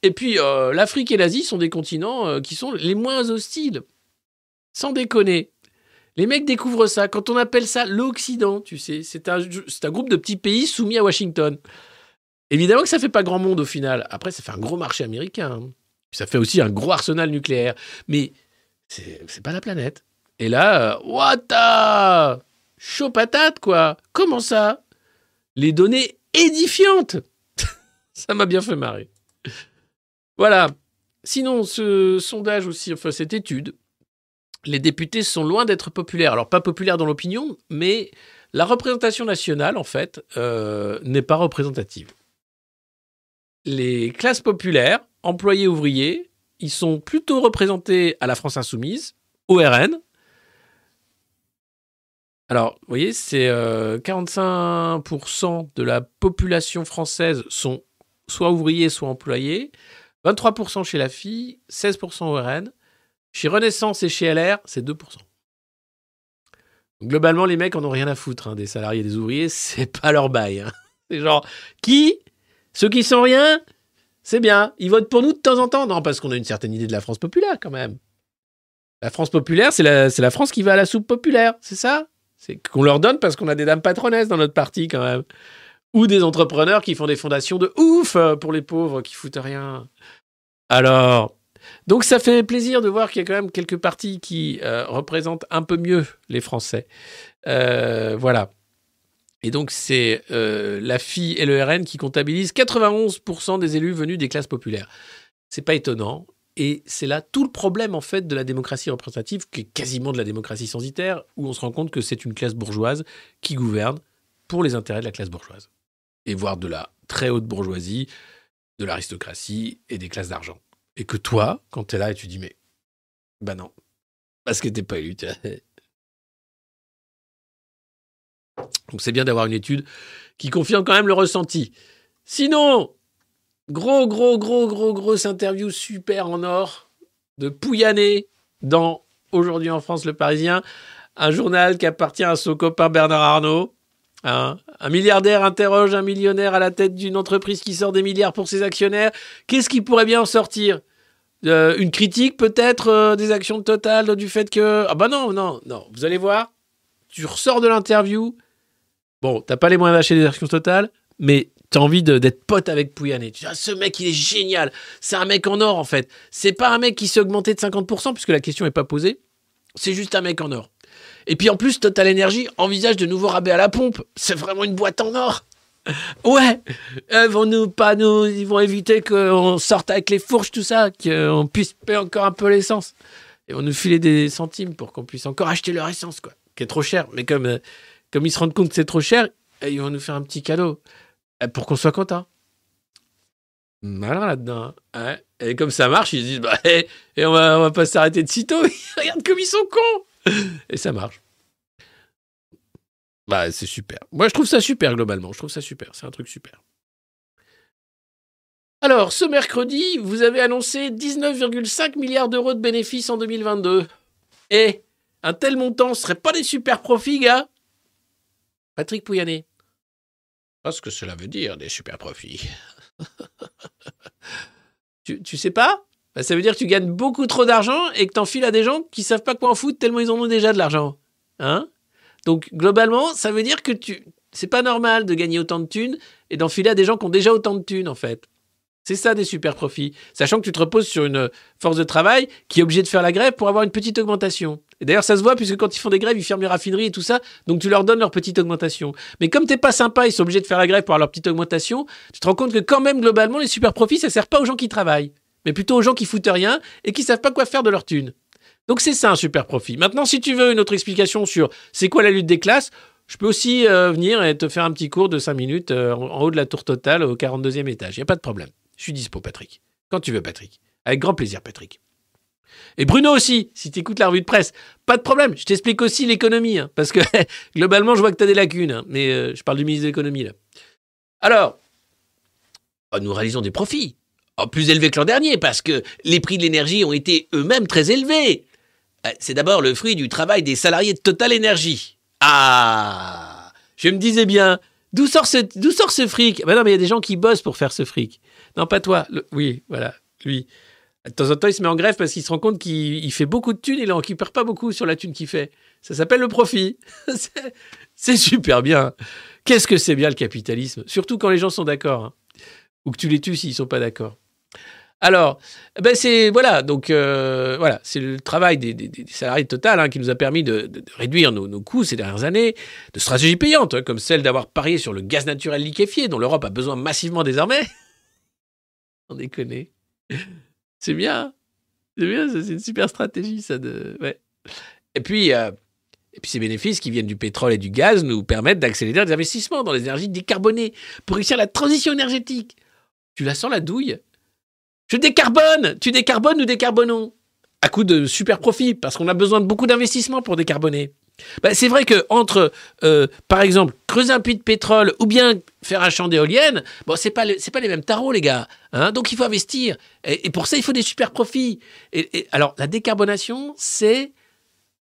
Et puis, euh, l'Afrique et l'Asie sont des continents euh, qui sont les moins hostiles. Sans déconner. Les mecs découvrent ça. Quand on appelle ça l'Occident, tu sais, c'est un, groupe de petits pays soumis à Washington. Évidemment que ça fait pas grand monde au final. Après, ça fait un gros marché américain. hein. Ça fait aussi un gros arsenal nucléaire. Mais c'est pas la planète. Et là, euh, what Chaud patate, quoi. Comment ça? Les données édifiantes. ça m'a bien fait marrer. Voilà. Sinon, ce sondage aussi, enfin cette étude, les députés sont loin d'être populaires. Alors pas populaires dans l'opinion, mais la représentation nationale, en fait, euh, n'est pas représentative. Les classes populaires, employés ouvriers, ils sont plutôt représentés à la France insoumise, au RN. Alors, vous voyez, c'est euh, 45% de la population française sont soit ouvriers, soit employés. 23% chez la fille, 16% au RN. Chez Renaissance et chez LR, c'est 2%. Globalement, les mecs en ont rien à foutre hein, des salariés et des ouvriers, c'est pas leur bail. hein. C'est genre, qui Ceux qui sont rien C'est bien. Ils votent pour nous de temps en temps Non, parce qu'on a une certaine idée de la France populaire quand même. La France populaire, c'est la, c'est la France qui va à la soupe populaire, c'est ça? C'est qu'on leur donne parce qu'on a des dames patronesses dans notre parti quand même. Ou des entrepreneurs qui font des fondations de ouf euh, pour les pauvres qui foutent rien. Alors, donc ça fait plaisir de voir qu'il y a quand même quelques partis qui euh, représentent un peu mieux les Français. Euh, voilà. Et donc c'est la FI et le RN qui comptabilisent 91% des élus venus des classes populaires. C'est pas étonnant. Et c'est là tout le problème en fait de la démocratie représentative, qui est quasiment de la démocratie censitaire, où on se rend compte que c'est une classe bourgeoise qui gouverne pour les intérêts de la classe bourgeoise. Et voire de la très haute bourgeoisie, de l'aristocratie et des classes d'argent. Et que toi, quand tu es là et tu dis, mais, bah non, parce que t'es pas élu. Donc c'est bien d'avoir une étude qui confirme quand même le ressenti. Sinon, gros, gros, gros, gros, grosse interview super en or de Pouyanné dans Aujourd'hui en France, le Parisien, un journal qui appartient à son copain Bernard Arnault. Hein. un milliardaire interroge un millionnaire à la tête d'une entreprise qui sort des milliards pour ses actionnaires. Qu'est-ce qui pourrait bien en sortir? Euh, Une critique peut-être euh, des actions de Total, du fait que... Ah bah non, non, non, vous allez voir, tu ressors de l'interview, bon, t'as pas les moyens d'acheter des actions Total, mais t'as envie d'être pote avec Pouyanné. Ah, ce mec, il est génial, c'est un mec en or en fait. C'est pas un mec qui s'est augmenté de 50%, puisque la question est pas posée, c'est juste un mec en or. Et puis en plus, Total Energy envisage de nouveaux rabais à la pompe. C'est vraiment une boîte en or. Ouais, ils vont nous pas nous, ils vont éviter qu'on sorte avec les fourches tout ça, qu'on puisse payer encore un peu l'essence. Ils vont nous filer des centimes pour qu'on puisse encore acheter leur essence quoi, qui est trop cher. Mais comme euh, comme ils se rendent compte que c'est trop cher, euh, ils vont nous faire un petit cadeau euh, pour qu'on soit content. Malin là-dedans. hein. Et comme ça marche, ils se disent bah et, et on va on va pas s'arrêter de sitôt. Regarde comme ils sont cons. Et ça marche. Bah, c'est super. Moi, je trouve ça super, globalement. Je trouve ça super. C'est un truc super. Alors, ce mercredi, vous avez annoncé 19,5 milliards d'euros de bénéfices en 2022. Et un tel montant, ce serait pas des super profits, gars Patrick Pouyanné. Pas ce que cela veut dire, des super profits. tu, tu sais pas? Bah, Ça veut dire que tu gagnes beaucoup trop d'argent et que t'en files à des gens qui savent pas quoi en foutre tellement ils en ont déjà de l'argent. Hein? Donc, globalement, ça veut dire que tu... c'est pas normal de gagner autant de thunes et d'enfiler à des gens qui ont déjà autant de thunes, en fait. C'est ça des super profits. Sachant que tu te reposes sur une force de travail qui est obligée de faire la grève pour avoir une petite augmentation. Et d'ailleurs, ça se voit puisque quand ils font des grèves, ils ferment les raffineries et tout ça. Donc tu leur donnes leur petite augmentation. Mais comme t'es pas sympa, ils sont obligés de faire la grève pour avoir leur petite augmentation. Tu te rends compte que quand même, globalement, les super profits, ça sert pas aux gens qui travaillent. Mais plutôt aux gens qui foutent rien et qui savent pas quoi faire de leur thune. Donc c'est ça un super profit. Maintenant, si tu veux une autre explication sur c'est quoi la lutte des classes, je peux aussi euh, venir et te faire un petit cours de 5 minutes euh, en, haut de la tour totale au 42e étage. Il n'y a pas de problème. Je suis dispo, Patrick. Quand tu veux, Patrick. Avec grand plaisir, Patrick. Et Bruno aussi, si tu écoutes la revue de presse, pas de problème. Je t'explique aussi l'économie. hein, parce que globalement, je vois que tu as des lacunes. hein, mais euh, je parle du ministre de l'économie, là. Alors, oh, nous réalisons des profits. Oh, plus élevés que l'an dernier, parce que les prix de l'énergie ont été eux-mêmes très élevés. Euh, C'est d'abord le fruit du travail des salariés de Total Energy. Ah Je me disais bien, d'où sort ce, d'où sort ce fric? Ben non, mais il y a des gens qui bossent pour faire ce fric. Non, pas toi. Oui, voilà, lui. De temps en temps, il se met en grève parce qu'il se rend compte qu'il il fait beaucoup de thunes et il en récupère pas beaucoup sur la thune qu'il fait. Ça s'appelle le profit. C'est- c'est super bien. Qu'est-ce que c'est bien le capitalisme? Surtout quand les gens sont d'accord. hein. Ou que tu les tues s'ils sont pas d'accord. Alors, ben c'est voilà, donc euh, voilà, c'est le travail des, salariés de Total hein, qui nous a permis de, réduire nos, coûts ces dernières années, de stratégies payantes hein, comme celle d'avoir parié sur le gaz naturel liquéfié dont l'Europe a besoin massivement désormais. On déconne. C'est bien, c'est bien, c'est une super stratégie ça de. Et puis, euh, et puis ces bénéfices qui viennent du pétrole et du gaz nous permettent d'accélérer des investissements dans les énergies décarbonées pour réussir la transition énergétique. Tu la sens la douille? Je décarbone Tu décarbones, nous décarbonons À coup de super profit, parce qu'on a besoin de beaucoup d'investissements pour décarboner. Ben, c'est vrai que entre, euh, par exemple, creuser un puits de pétrole ou bien faire un champ d'éoliennes, bon, c'est pas pas les mêmes tarots, les gars. hein. Donc il faut investir. Et, pour ça, il faut des super profits. Alors, la décarbonation, c'est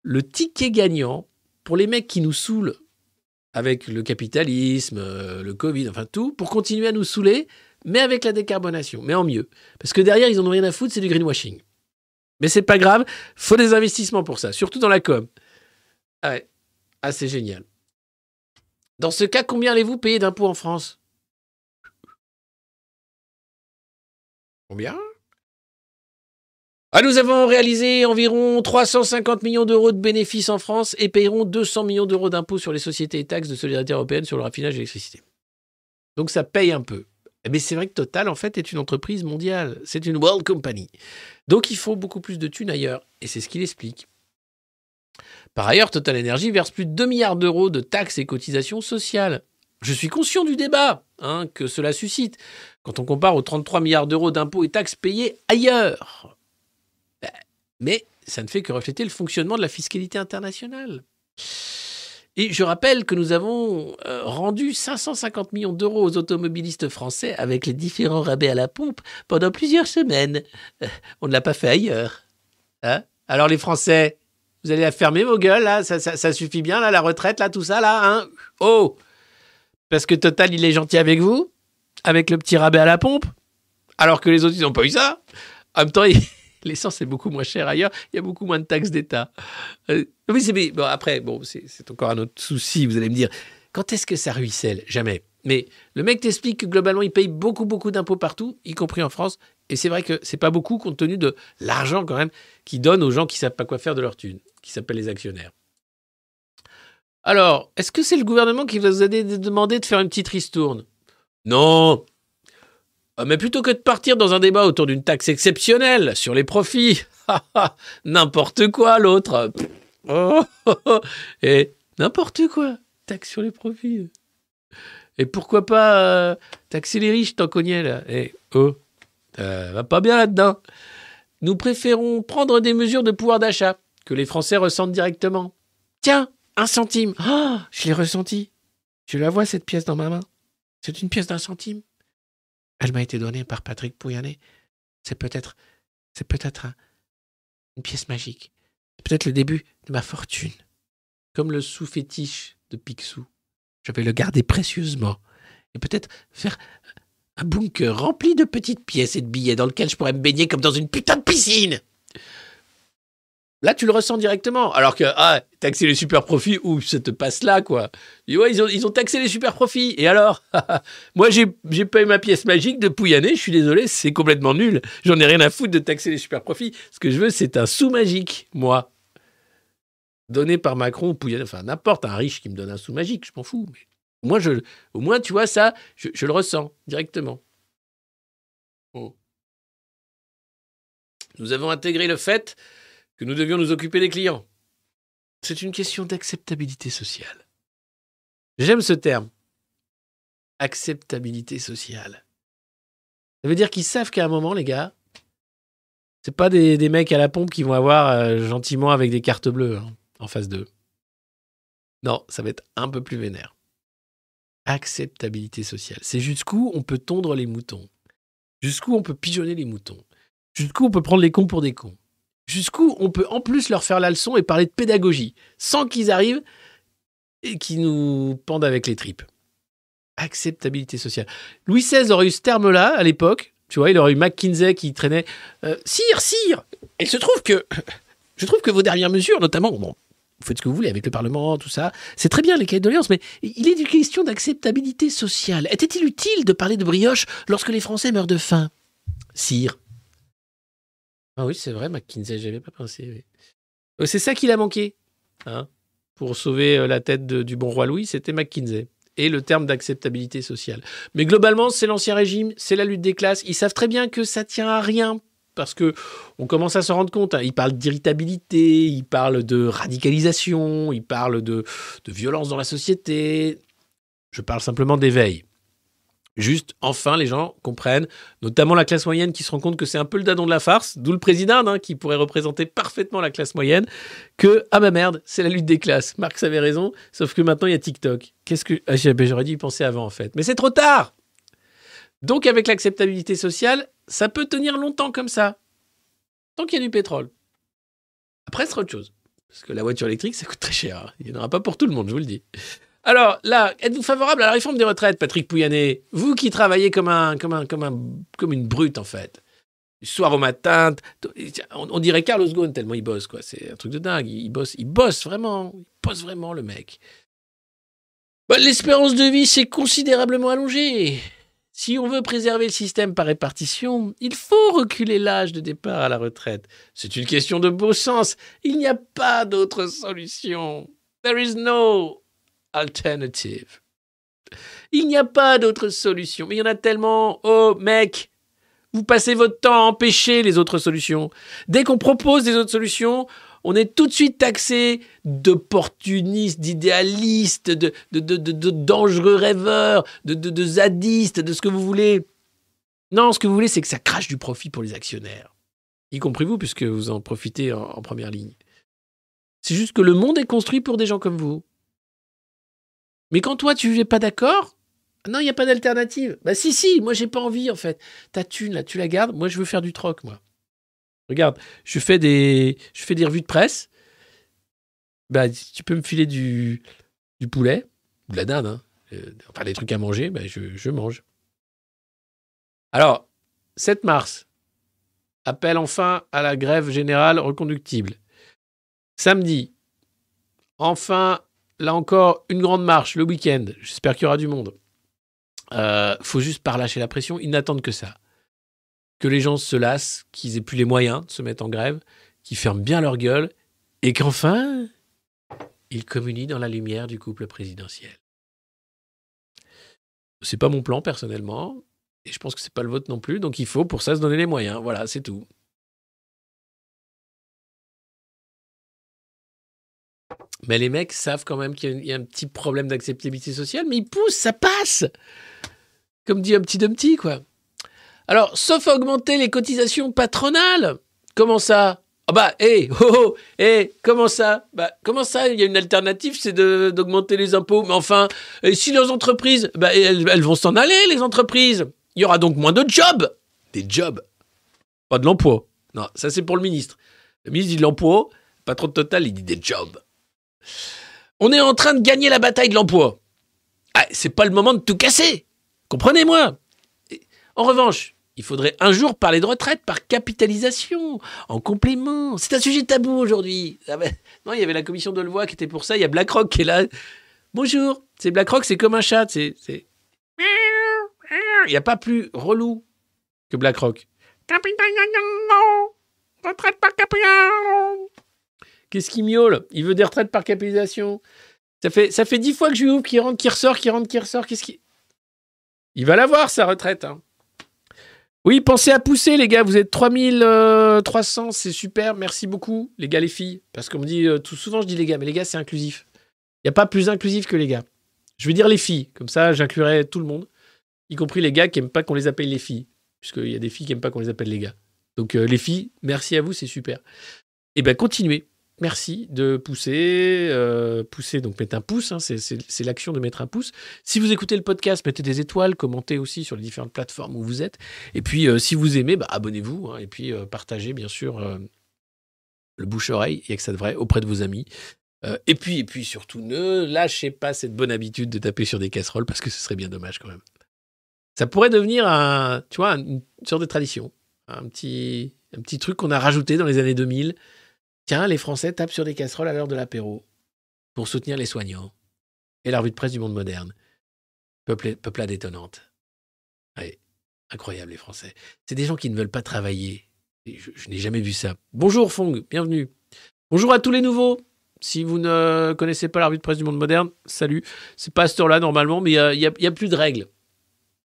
le ticket gagnant pour les mecs qui nous saoulent avec le capitalisme, euh, le Covid, enfin tout, pour continuer à nous saouler, mais avec la décarbonation, mais en mieux. Parce que derrière, ils en ont rien à foutre, c'est du greenwashing. Mais c'est pas grave, faut des investissements pour ça, surtout dans la com. Ah ouais, ah c'est génial. Dans ce cas, combien allez-vous payer d'impôts en France? Combien? Ah, nous avons réalisé environ 350 millions d'euros de bénéfices en France et payerons 200 millions d'euros d'impôts sur les sociétés et taxes de solidarité européenne sur le raffinage d'électricité. Donc ça paye un peu. Mais c'est vrai que Total, en fait, est une entreprise mondiale. C'est une world company. Donc il faut beaucoup plus de thunes ailleurs. Et c'est ce qu'il explique. Par ailleurs, Total Energy verse plus de 2 milliards d'euros de taxes et cotisations sociales. Je suis conscient du débat hein, que cela suscite quand on compare aux 33 milliards d'euros d'impôts et taxes payés ailleurs. Mais ça ne fait que refléter le fonctionnement de la fiscalité internationale. Et je rappelle que nous avons euh, rendu 550 millions d'euros aux automobilistes français avec les différents rabais à la pompe pendant plusieurs semaines. Euh, on ne l'a pas fait ailleurs. Hein? Alors les Français, vous allez fermer vos gueules, là? Ça, suffit bien, là, la retraite, là, tout ça, là hein? Oh! Parce que Total, il est gentil avec vous? Avec le petit rabais à la pompe? Alors que les autres, ils n'ont pas eu ça? En même temps, il- l'essence est beaucoup moins cher ailleurs, il y a beaucoup moins de taxes d'État. Euh, oui, c'est mais bon, après, bon, c'est encore un autre souci. Vous allez me dire, quand est-ce que ça ruisselle? Jamais. Mais le mec t'explique que globalement, il paye beaucoup, beaucoup d'impôts partout, y compris en France. Et c'est vrai que c'est pas beaucoup compte tenu de l'argent quand même qu'il donne aux gens qui savent pas quoi faire de leur thune, qui s'appellent les actionnaires. Alors, est-ce que c'est le gouvernement qui vous a dé- demandé de faire une petite ristourne? Non, Mais plutôt que de partir dans un débat autour d'une taxe exceptionnelle sur les profits, n'importe quoi l'autre. Et n'importe quoi, taxe sur les profits. Et pourquoi pas euh, taxer les riches tant qu'on y est là Et oh, va pas bien là-dedans. Nous préférons prendre des mesures de pouvoir d'achat que les Français ressentent directement. Tiens, un centime. Oh, je l'ai ressenti. Je la vois cette pièce dans ma main. C'est une pièce d'un centime. Elle m'a été donnée par Patrick Pouyanné. C'est peut-être, c'est peut-être un- une pièce magique. C'est peut-être le début de ma fortune. Comme le sous-fétiche de Picsou. Je vais le garder précieusement. Et peut-être faire un bunker rempli de petites pièces et de billets dans lequel je pourrais me baigner comme dans une putain de piscine. Là, tu le ressens directement. Alors que, ah, taxer les super profits, ou ça te passe là, quoi. Ils ont, taxé les super profits. Et alors Moi, j'ai pas eu ma pièce magique de Pouyanné. Je suis désolé, c'est complètement nul. J'en ai rien à foutre de taxer les super profits. Ce que je veux, c'est un sou magique, moi. Donné par Macron ou Pouyanné. Enfin, n'importe, un riche qui me donne un sou magique, je m'en fous. Moi, je, au moins, tu vois, ça, je, je le ressens directement. Oh. Nous avons intégré le fait que nous devions nous occuper des clients. C'est une question d'acceptabilité sociale. J'aime ce terme. Acceptabilité sociale. Ça veut dire qu'ils savent qu'à un moment, les gars, c'est pas des, mecs à la pompe qui vont avoir euh, gentiment avec des cartes bleues hein, en face d'eux. Non, ça va être un peu plus vénère. Acceptabilité sociale. C'est jusqu'où on peut tondre les moutons. Jusqu'où on peut pigeonner les moutons. Jusqu'où on peut prendre les cons pour des cons. Jusqu'où on peut en plus leur faire la leçon et parler de pédagogie sans qu'ils arrivent et qu'ils nous pendent avec les tripes. Acceptabilité sociale. Louis XVI aurait eu ce terme-là à l'époque. Tu vois, il aurait eu McKinsey qui traînait. Euh, sire, sire Il se trouve que. Je trouve que vos dernières mesures, notamment. Bon, vous faites ce que vous voulez avec le Parlement, tout ça. C'est très bien les cahiers de doléances, mais il est une question d'acceptabilité sociale. Était-il utile de parler de brioche lorsque les Français meurent de faim? Sire. Ah oui, c'est vrai, McKinsey, j'avais pas pensé. Euh, C'est ça qu'il a manqué. Hein pour sauver euh, la tête du bon roi Louis, c'était McKinsey. Et le terme d'acceptabilité sociale. Mais globalement, c'est l'ancien régime, c'est la lutte des classes. Ils savent très bien que ça tient à rien. Parce que on commence à se rendre compte. hein. Ils parlent d'irritabilité, ils parlent de radicalisation, ils parlent de, de violence dans la société. Je parle simplement d'éveil. Juste, enfin, les gens comprennent, notamment la classe moyenne qui se rend compte que c'est un peu le dadon de la farce, d'où le président hein, qui pourrait représenter parfaitement la classe moyenne, que, ah bah merde, c'est la lutte des classes. Marx avait raison, sauf que maintenant il y a TikTok. Qu'est-ce que. Ah, j'aurais dû y penser avant en fait. Mais c'est trop tard Donc avec l'acceptabilité sociale, ça peut tenir longtemps comme ça. Tant qu'il y a du pétrole. Après, ce sera autre chose. Parce que la voiture électrique, ça coûte très cher. Il n'y en aura pas pour tout le monde, je vous le dis. Alors là, êtes-vous favorable à la réforme des retraites, Patrick Pouyanné? Vous qui travaillez comme, un, comme, un, comme, un, comme une brute, en fait. Du soir au matin, on dirait Carlos Ghosn tellement il bosse, quoi. C'est un truc de dingue. Il bosse, il bosse vraiment. Il bosse vraiment, le mec. Bah, L'espérance de vie s'est considérablement allongée. Si on veut préserver le système par répartition, il faut reculer l'âge de départ à la retraite. C'est une question de beau sens. Il n'y a pas d'autre solution. There is no alternative. Il n'y a pas d'autre solution. Mais il y en a tellement. Oh, mec, vous passez votre temps à empêcher les autres solutions. Dès qu'on propose des autres solutions, on est tout de suite taxé d'opportunistes, d'idéalistes, de, dangereux rêveurs, de, zadistes, de ce que vous voulez. Non, ce que vous voulez, c'est que ça crache du profit pour les actionnaires. Y compris vous, puisque vous en profitez en première ligne. C'est juste que le monde est construit pour des gens comme vous. Mais quand toi, tu n'es pas d'accord, non, il n'y a pas d'alternative. Bah si, si, moi, j'ai pas envie, en fait. Ta thune, là, tu la gardes. Moi, je veux faire du troc, moi. Regarde, je fais des, je fais des revues de presse. Bah, tu peux me filer du, du poulet, ou de la dinde, hein. Euh, enfin des trucs à manger, bah, je, je mange. Alors, 7 mars, appel enfin à la grève générale reconductible. Samedi, enfin, là encore, une grande marche le week-end. J'espère qu'il y aura du monde. Euh, faut juste pas relâcher la pression. Ils n'attendent que ça. Que les gens se lassent, qu'ils aient plus les moyens de se mettre en grève, qu'ils ferment bien leur gueule et qu'enfin, ils communient dans la lumière du couple présidentiel. C'est pas mon plan personnellement, et je pense que c'est pas le vôtre non plus, donc il faut pour ça se donner les moyens. Voilà, c'est tout. Mais les mecs savent quand même qu'il y a- un petit problème d'acceptabilité sociale, mais ils poussent, ça passe Comme dit un petit Dumpty, quoi. Alors, sauf augmenter les cotisations patronales. Comment ça? Ah bah, hé, oh, oh, hé, comment ça? Bah, comment ça? Il y a une alternative, c'est d'augmenter les impôts. Mais enfin, si les entreprises, bah, elles, elles vont s'en aller, les entreprises. Il y aura donc moins de jobs. Des jobs. Pas de l'emploi. Non, ça c'est pour le ministre. Le ministre dit de l'emploi, patron de Total, il dit des jobs. On est en train de gagner la bataille de l'emploi. Ah, c'est pas le moment de tout casser. Comprenez-moi. En revanche, il faudrait un jour parler de retraite par capitalisation, en complément. C'est un sujet tabou aujourd'hui. Ah ben, non, il y avait la commission de Levoix qui était pour ça. Il y a BlackRock qui est là. Bonjour. C'est BlackRock, c'est comme un chat. C'est, c'est... Il n'y a pas plus relou que BlackRock. Retraite par capitalisation. Qu'est-ce qu'il miaule? Il veut des retraites par capitalisation. Ça fait, ça fois que je lui ouvre, qui rentre, qui ressort, qui rentre, qui ressort. Qu'est-ce. Il va l'avoir, sa retraite. hein. Oui, pensez à pousser, les gars. Vous êtes 3300, c'est super. Merci beaucoup, les gars, les filles. Parce qu'on me dit, euh, tout souvent, je dis les gars, mais les gars, c'est inclusif. Il n'y a pas plus inclusif que les gars. Je vais dire les filles. Comme ça, j'inclurai tout le monde, y compris les gars qui n'aiment pas qu'on les appelle les filles. Puisqu'il y a des filles qui n'aiment pas qu'on les appelle les gars. Donc, euh, les filles, merci à vous, c'est super. Et bien, continuez. Merci de pousser. euh, pousser, donc mettez un pouce, hein, c'est- l'action de mettre un pouce. Si vous écoutez le podcast, mettez des étoiles, commentez aussi sur les différentes plateformes où vous êtes. Et puis, euh, si vous aimez, bah, abonnez-vous. hein, et puis, euh, partagez, bien sûr, le bouche-oreille, et que ça devrait, auprès de vos amis. Et, puis, et puis, surtout, ne lâchez pas cette bonne habitude de taper sur des casseroles, parce que ce serait bien dommage quand même. Ça pourrait devenir un, tu vois, une sorte de tradition. Un petit, un petit truc qu'on a rajouté dans les années 2000. Tiens, les Français tapent sur des casseroles à l'heure de l'apéro pour soutenir les soignants. Et la de presse du monde moderne. Peuple, peuplade étonnante. Incroyable les Français. C'est des gens qui ne veulent pas travailler. Je, n'ai jamais vu ça. Bonjour Fong, bienvenue. Bonjour à tous les nouveaux. Si vous ne connaissez pas la de presse du monde moderne, salut. C'est pas à cette heure-là normalement, mais il n'y a, a plus de règles.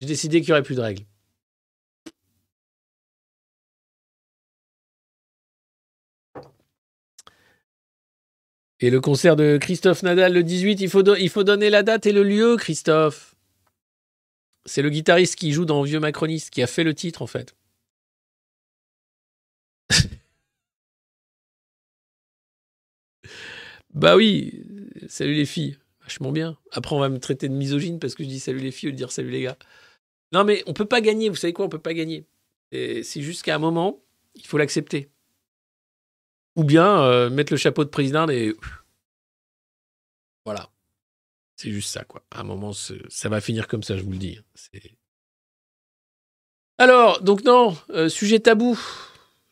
J'ai décidé qu'il n'y aurait plus de règles. Et le concert de Christophe Nadal le 18, il faut, donner la date et le lieu, Christophe. C'est le guitariste qui joue dans Vieux Macroniste, qui a fait le titre en fait. bah oui, salut les filles, vachement bien. Après on va me traiter de misogyne parce que je dis salut les filles au lieu de dire salut les gars. Non mais on peut pas gagner, vous savez quoi, on peut pas gagner. C'est juste qu'à un moment, il faut l'accepter. Ou bien euh, mettre le chapeau de président et voilà. C'est juste ça, quoi. À un moment, ça va finir comme ça, je vous le dis. Alors, donc non, euh, sujet tabou.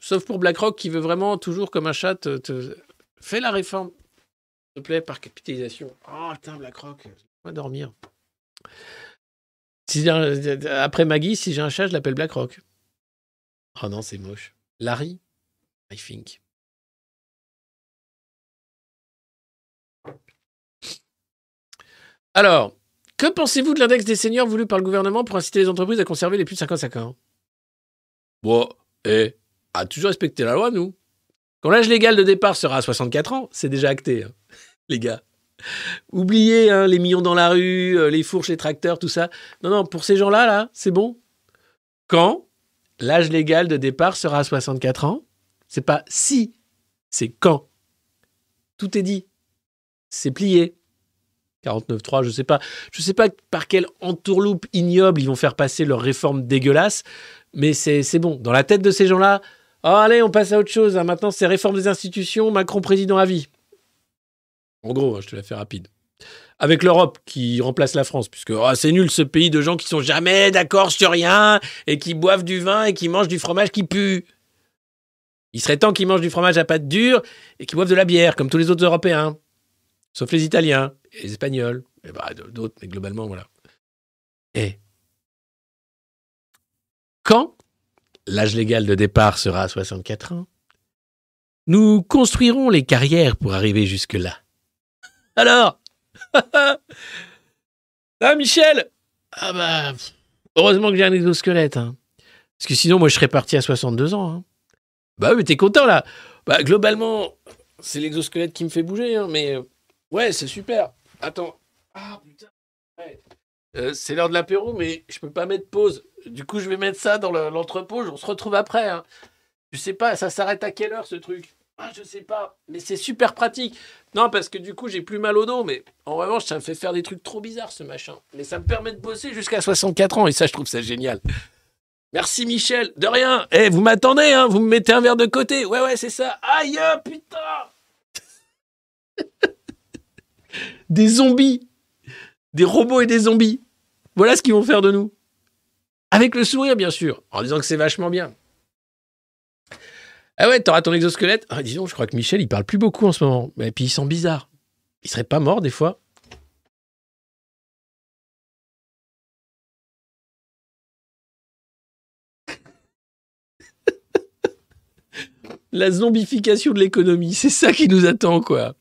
Sauf pour BlackRock qui veut vraiment toujours, comme un chat, te, fais la réforme, s'il te plaît, par capitalisation. Oh, putain, BlackRock, va dormir. Si après Maggie, si j'ai un chat, je l'appelle BlackRock. Oh non, c'est moche. Larry, I think. Alors, que pensez-vous de l'index des seniors voulu par le gouvernement pour inciter les entreprises à conserver les plus de 55 ans? Bon, eh, a toujours respecté la loi, nous. Quand l'âge légal de départ sera à 64 ans, c'est déjà acté, hein, les gars. Oubliez hein, les millions dans la rue, euh, les fourches, les tracteurs, tout ça. Non, non, pour ces gens-là, là, c'est bon. Quand l'âge légal de départ sera à 64 ans, c'est pas si, c'est quand. Tout est dit. C'est plié. 49.3, je sais pas. Je sais pas par quelle entourloupe ignoble ils vont faire passer leur réforme dégueulasse, mais c'est bon. Dans la tête de ces gens-là, oh, allez, on passe à autre chose. hein. Maintenant, c'est réforme des institutions, Macron président à vie. En gros, hein, je te la fais rapide. Avec l'Europe qui remplace la France, puisque oh, c'est nul ce pays de gens qui sont jamais d'accord sur rien et qui boivent du vin et qui mangent du fromage qui pue. Il serait temps qu'ils mangent du fromage à pâte dure et qu'ils boivent de la bière, comme tous les autres Européens. Sauf les Italiens et les Espagnols, et bah, d'autres, mais globalement, voilà. Et quand l'âge légal de départ sera à 64 ans, nous construirons les carrières pour arriver jusque-là. Alors Ah, Michel? Ah bah, heureusement que j'ai un exosquelette. hein. Parce que sinon, moi, je serais parti à 62 ans. hein. Bah oui, mais t'es content, là Bah, globalement, c'est l'exosquelette qui me fait bouger, hein, mais... Ouais, c'est super. Attends. Ah, putain. Ouais. Euh, c'est l'heure de l'apéro, mais je peux pas mettre pause. Du coup, je vais mettre ça dans le- l'entrepôt. On se retrouve après. Hein. Je sais pas, ça s'arrête à quelle heure ce truc? Ah, je sais pas. Mais c'est super pratique. Non, parce que du coup, j'ai plus mal au dos. Mais en revanche, ça me fait faire des trucs trop bizarres, ce machin. Mais ça me permet de bosser jusqu'à 64 ans. Et ça, je trouve ça génial. Merci, Michel. De rien. Eh, vous m'attendez, hein. Vous me mettez un verre de côté. Ouais, ouais, c'est ça. Aïe, putain des zombies, des robots et des zombies. Voilà ce qu'ils vont faire de nous. Avec le sourire, bien sûr, en disant que c'est vachement bien. Ah ouais, t'auras ton exosquelette. Ah, dis donc, je crois que Michel, il parle plus beaucoup en ce moment. Et puis il sent bizarre. Il serait pas mort des fois La zombification de l'économie, c'est ça qui nous attend, quoi.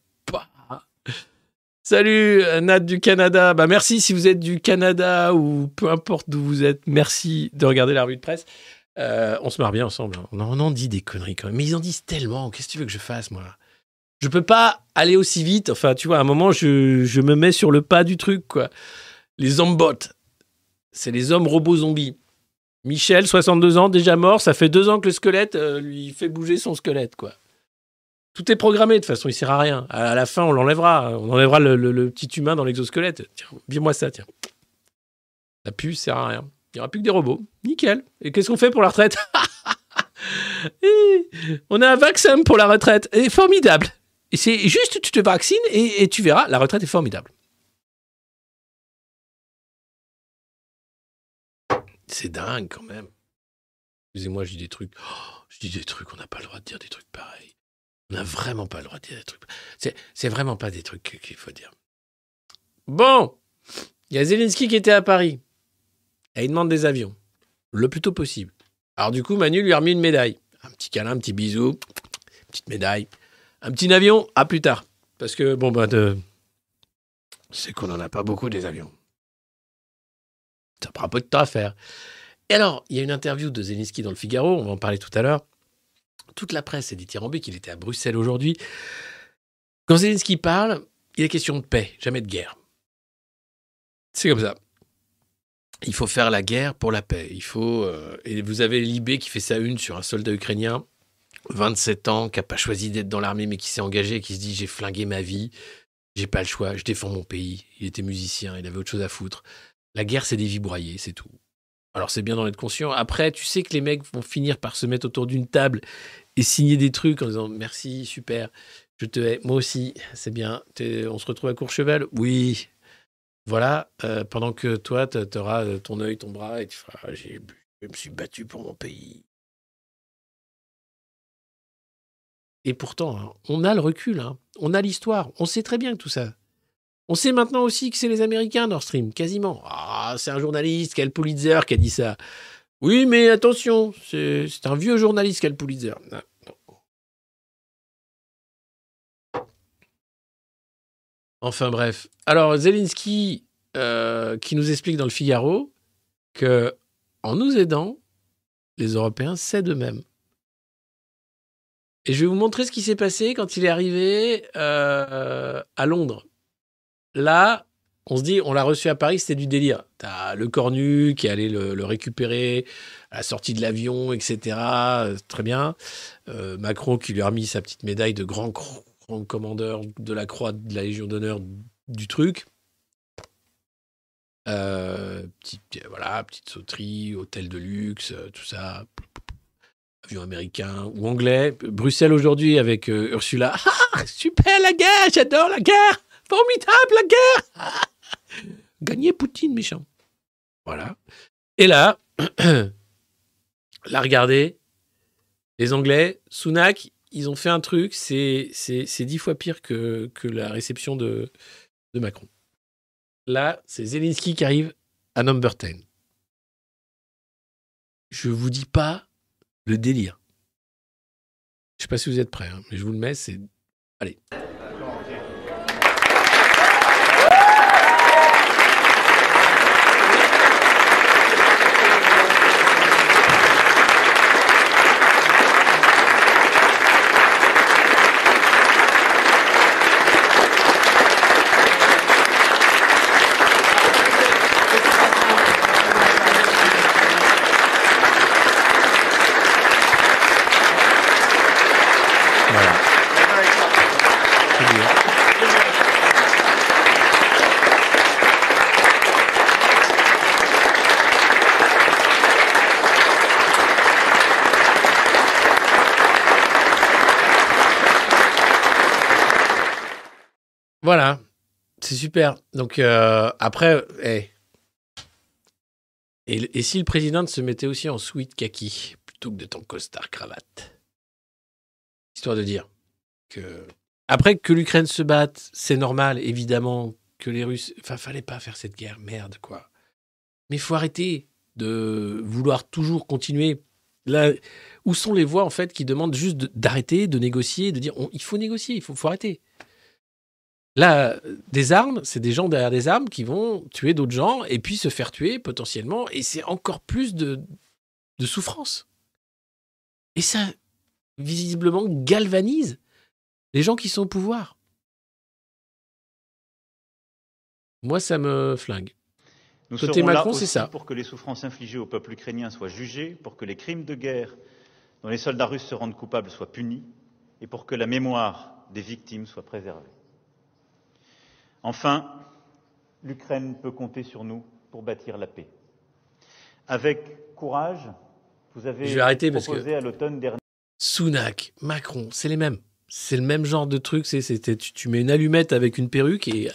Salut euh, Nat du Canada. Bah merci si vous êtes du Canada ou peu importe d'où vous êtes. Merci de regarder la revue de presse. Euh, on se marre bien ensemble. hein. On en, on en dit des conneries quand même. Mais ils en disent tellement. Qu'est-ce que tu veux que je fasse moi? Je peux pas aller aussi vite. Enfin, tu vois, à un moment, je, je me mets sur le pas du truc quoi. Les zombots, c'est les hommes robots zombies. Michel, 62 ans, déjà mort. Ça fait deux ans que le squelette euh, lui fait bouger son squelette quoi. Tout est programmé, de toute façon, il sert à rien. À la fin, on l'enlèvera. On enlèvera le, petit humain dans l'exosquelette. Tiens, viens-moi ça, tiens. La puce sert à rien. Il n'y aura plus que des robots. Nickel. Et qu'est-ce qu'on fait pour la retraite? Eh, On a un vaccin pour la retraite. Et formidable. Et c'est juste, tu te vaccines et, et tu verras, la retraite est formidable. C'est dingue quand même. Excusez-moi, je dis des trucs. Oh, je dis des trucs, on n'a pas le droit de dire des trucs pareils. On n'a vraiment pas le droit de dire des trucs. C'est, vraiment pas des trucs qu'il faut dire. Bon, il y a Zelensky qui était à Paris. Et il demande des avions. Le plus tôt possible. Alors du coup, Manu lui a remis une médaille. Un petit câlin, un petit bisou, petite médaille. Un petit avion, à plus tard. Parce que, bon, bah, de... c'est qu'on n'en a pas beaucoup des avions. Ça prend un peu de temps à faire. Et alors, il y a une interview de Zelensky dans le Figaro, on va en parler tout à l'heure. Toute la presse est dithyrambique, qu'il était à Bruxelles aujourd'hui. Quand Zelensky parle, il est question de paix, jamais de guerre. C'est comme ça. Il faut faire la guerre pour la paix. Il faut. euh, et vous avez Libé qui fait sa une sur un soldat ukrainien, 27 ans, qui n'a pas choisi d'être dans l'armée, mais qui s'est engagé, qui se dit j'ai flingué ma vie, j'ai pas le choix, je défends mon pays. Il était musicien, il avait autre chose à foutre. La guerre, c'est des vies c'est tout. Alors c'est bien d'en être conscient. Après, tu sais que les mecs vont finir par se mettre autour d'une table et signer des trucs en disant merci, super, je te hais, moi aussi, c'est bien. On se retrouve à Courchevel? Oui. Voilà, euh, pendant que toi, tu auras ton œil, ton bras et tu feras Ah, je me suis battu pour mon pays. Et pourtant, hein, on a le recul, hein. on a l'histoire, on sait très bien que tout ça. On sait maintenant aussi que c'est les Américains Nord Stream, quasiment. Ah, c'est un journaliste, quel Pulitzer, qui a dit ça. Oui, mais attention, c'est un vieux journaliste, quel Pulitzer. Non. Enfin bref. Alors, Zelensky, euh, qui nous explique dans le Figaro que en nous aidant, les Européens s'aident eux-mêmes. Et je vais vous montrer ce qui s'est passé quand il est arrivé euh, à Londres. Là, on se dit, on l'a reçu à Paris, c'était du délire. T'as le cornu qui allait le, le récupérer à la sortie de l'avion, etc. Euh, Très bien. Euh, Macron qui lui a remis sa petite médaille de grand, grand commandeur de la croix de la Légion d'honneur du truc. Euh, petite, voilà, petite sauterie, hôtel de luxe, tout ça. Avion américain ou anglais. Bruxelles aujourd'hui avec Ursula. Ah, super la guerre, j'adore la guerre. Formidable la guerre. Gagner Poutine, méchant. Voilà. Et là, là, regardez, les Anglais, Sunak, ils ont fait un truc, c'est dix fois pire que, que la réception de, de Macron. Là, c'est Zelensky qui arrive à number 10. Je vous dis pas le délire. Je sais pas si vous êtes prêts, hein, mais je vous le mets, c'est... Allez. C'est super. Donc euh, après, eh. et, et si le président se mettait aussi en sweat kaki plutôt que de en costard cravate? Histoire de dire que après que l'Ukraine se batte, c'est normal, évidemment, que les Russes. Enfin, fallait pas faire cette guerre, merde, quoi. Mais faut arrêter de vouloir toujours continuer. Là, où sont les voix, en fait, qui demandent juste d'arrêter, de négocier, de dire il faut négocier, il faut arrêter. Là, des armes, c'est des gens derrière des armes qui vont tuer d'autres gens et puis se faire tuer potentiellement, et c'est encore plus de, de souffrance. Et ça, visiblement, galvanise les gens qui sont au pouvoir. Moi, ça me flingue. Nous Côté serons Macron, c'est ça. pour que les souffrances infligées au peuple ukrainien soient jugées, pour que les crimes de guerre dont les soldats russes se rendent coupables soient punis et pour que la mémoire des victimes soit préservée. Enfin, l'Ukraine peut compter sur nous pour bâtir la paix. Avec courage, vous avez Je vais arrêter parce proposé que- à l'automne dernier Sunak, Macron, c'est les mêmes. C'est le même genre de truc. C'est, c'était- tu, tu mets une allumette avec une perruque et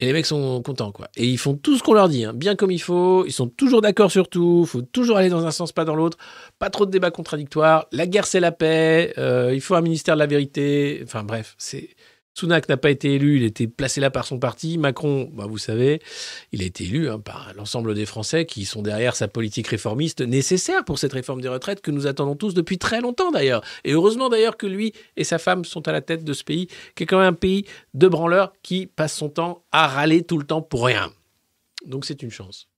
Et les mecs sont contents, quoi. Et ils font tout ce qu'on leur dit, hein, bien comme il faut. Ils sont toujours d'accord sur tout. Il faut toujours aller dans un sens, pas dans l'autre. Pas trop de débats contradictoires. La guerre, c'est la paix. Euh, il faut un ministère de la vérité. Enfin, bref, c'est. Sunak n'a pas été élu, il était placé là par son parti. Macron, bah, vous savez, il a été élu hein, par l'ensemble des Français qui sont derrière sa politique réformiste nécessaire pour cette réforme des retraites que nous attendons tous depuis très longtemps d'ailleurs. Et heureusement d'ailleurs que lui et sa femme sont à la tête de ce pays, qui est quand même un pays de branleurs qui passe son temps à râler tout le temps pour rien. Donc c'est une chance.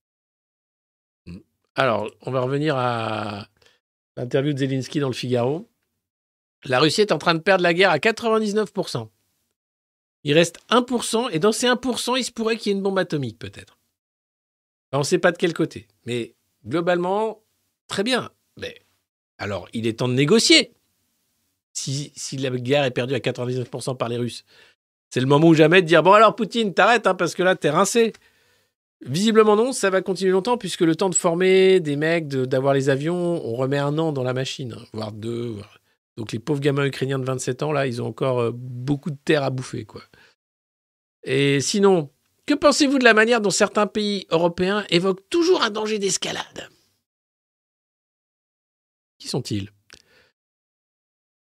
Alors, on va revenir à l'interview de Zelensky dans le Figaro. La Russie est en train de perdre la guerre à 99%. Il reste 1%, et dans ces 1%, il se pourrait qu'il y ait une bombe atomique, peut-être. on ne sait pas de quel côté. Mais globalement, très bien. Mais alors, il est temps de négocier. Si, si la guerre est perdue à 99% par les Russes, c'est le moment ou jamais de dire Bon, alors, Poutine, t'arrêtes, hein, parce que là, t'es rincé. Visiblement, non, ça va continuer longtemps, puisque le temps de former des mecs, d'avoir les avions, on remet un an dans la machine, hein, voire deux. Donc, les pauvres gamins ukrainiens de 27 ans, là, ils ont encore euh, beaucoup de terre à bouffer, quoi. Et sinon, que pensez-vous de la manière dont certains pays européens évoquent toujours un danger d'escalade? Qui sont-ils?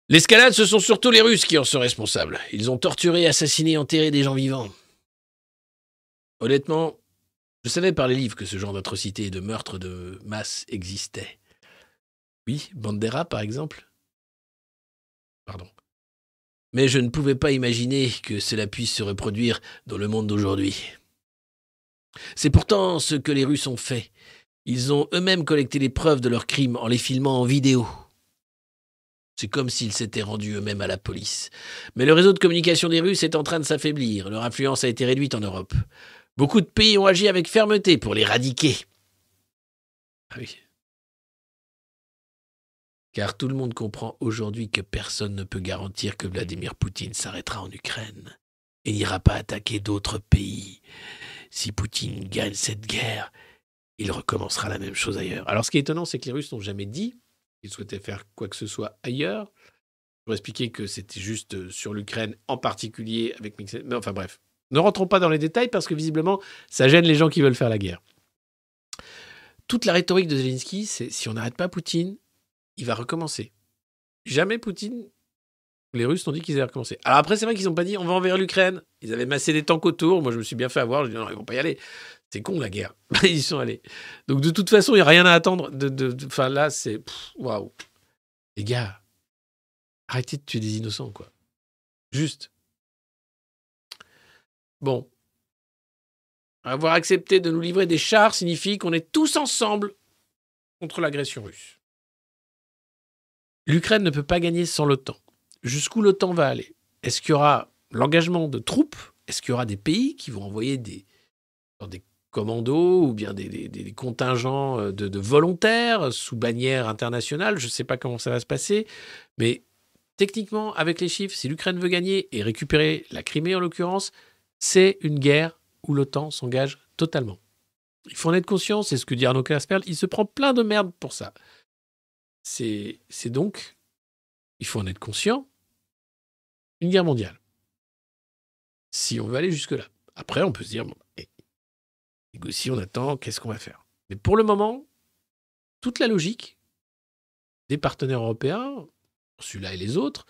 L'escalade, ce sont surtout les Russes qui en sont responsables. Ils ont torturé, assassiné, enterré des gens vivants. Honnêtement, je savais par les livres que ce genre d'atrocité et de meurtre de masse existait. Oui, Bandera, par exemple? Pardon mais je ne pouvais pas imaginer que cela puisse se reproduire dans le monde d'aujourd'hui. C'est pourtant ce que les Russes ont fait. Ils ont eux-mêmes collecté les preuves de leurs crimes en les filmant en vidéo. C'est comme s'ils s'étaient rendus eux-mêmes à la police. Mais le réseau de communication des Russes est en train de s'affaiblir. Leur influence a été réduite en Europe. Beaucoup de pays ont agi avec fermeté pour l'éradiquer. Ah oui car tout le monde comprend aujourd'hui que personne ne peut garantir que Vladimir Poutine s'arrêtera en Ukraine et n'ira pas attaquer d'autres pays. Si Poutine gagne cette guerre, il recommencera la même chose ailleurs. Alors ce qui est étonnant, c'est que les Russes n'ont jamais dit qu'ils souhaitaient faire quoi que ce soit ailleurs. Pour expliquer que c'était juste sur l'Ukraine en particulier avec Mais enfin bref, ne rentrons pas dans les détails parce que visiblement, ça gêne les gens qui veulent faire la guerre. Toute la rhétorique de Zelensky, c'est si on n'arrête pas Poutine, il va recommencer. Jamais Poutine. Les Russes ont dit qu'ils allaient recommencer. Alors après, c'est vrai qu'ils n'ont pas dit on va envers l'Ukraine. Ils avaient massé des tanks autour. Moi, je me suis bien fait avoir. Je dis non, ils vont pas y aller. C'est con la guerre. ils sont allés. Donc de toute façon, il n'y a rien à attendre. Enfin là, c'est waouh. Les gars, arrêtez de tuer des innocents, quoi. Juste. Bon. Avoir accepté de nous livrer des chars signifie qu'on est tous ensemble contre l'agression russe. L'Ukraine ne peut pas gagner sans l'OTAN. Jusqu'où l'OTAN va aller? Est-ce qu'il y aura l'engagement de troupes? Est-ce qu'il y aura des pays qui vont envoyer des, commandos ou bien des, contingents euh, de, volontaires sous bannière internationale? Je ne sais pas comment ça va se passer, mais techniquement, avec les chiffres, si l'Ukraine veut gagner et récupérer la Crimée en l'occurrence, c'est une guerre où l'OTAN s'engage totalement. Il faut en être conscient, c'est ce que dit Arnaud Kasperl, il se prend plein de merde pour ça. C'est donc, il faut en être conscient, une guerre mondiale. Si on veut aller jusque-là. Après, on peut se dire, bon, on attend, qu'est-ce qu'on va faire? Mais pour le moment, toute la logique des partenaires européens, celui-là et les autres,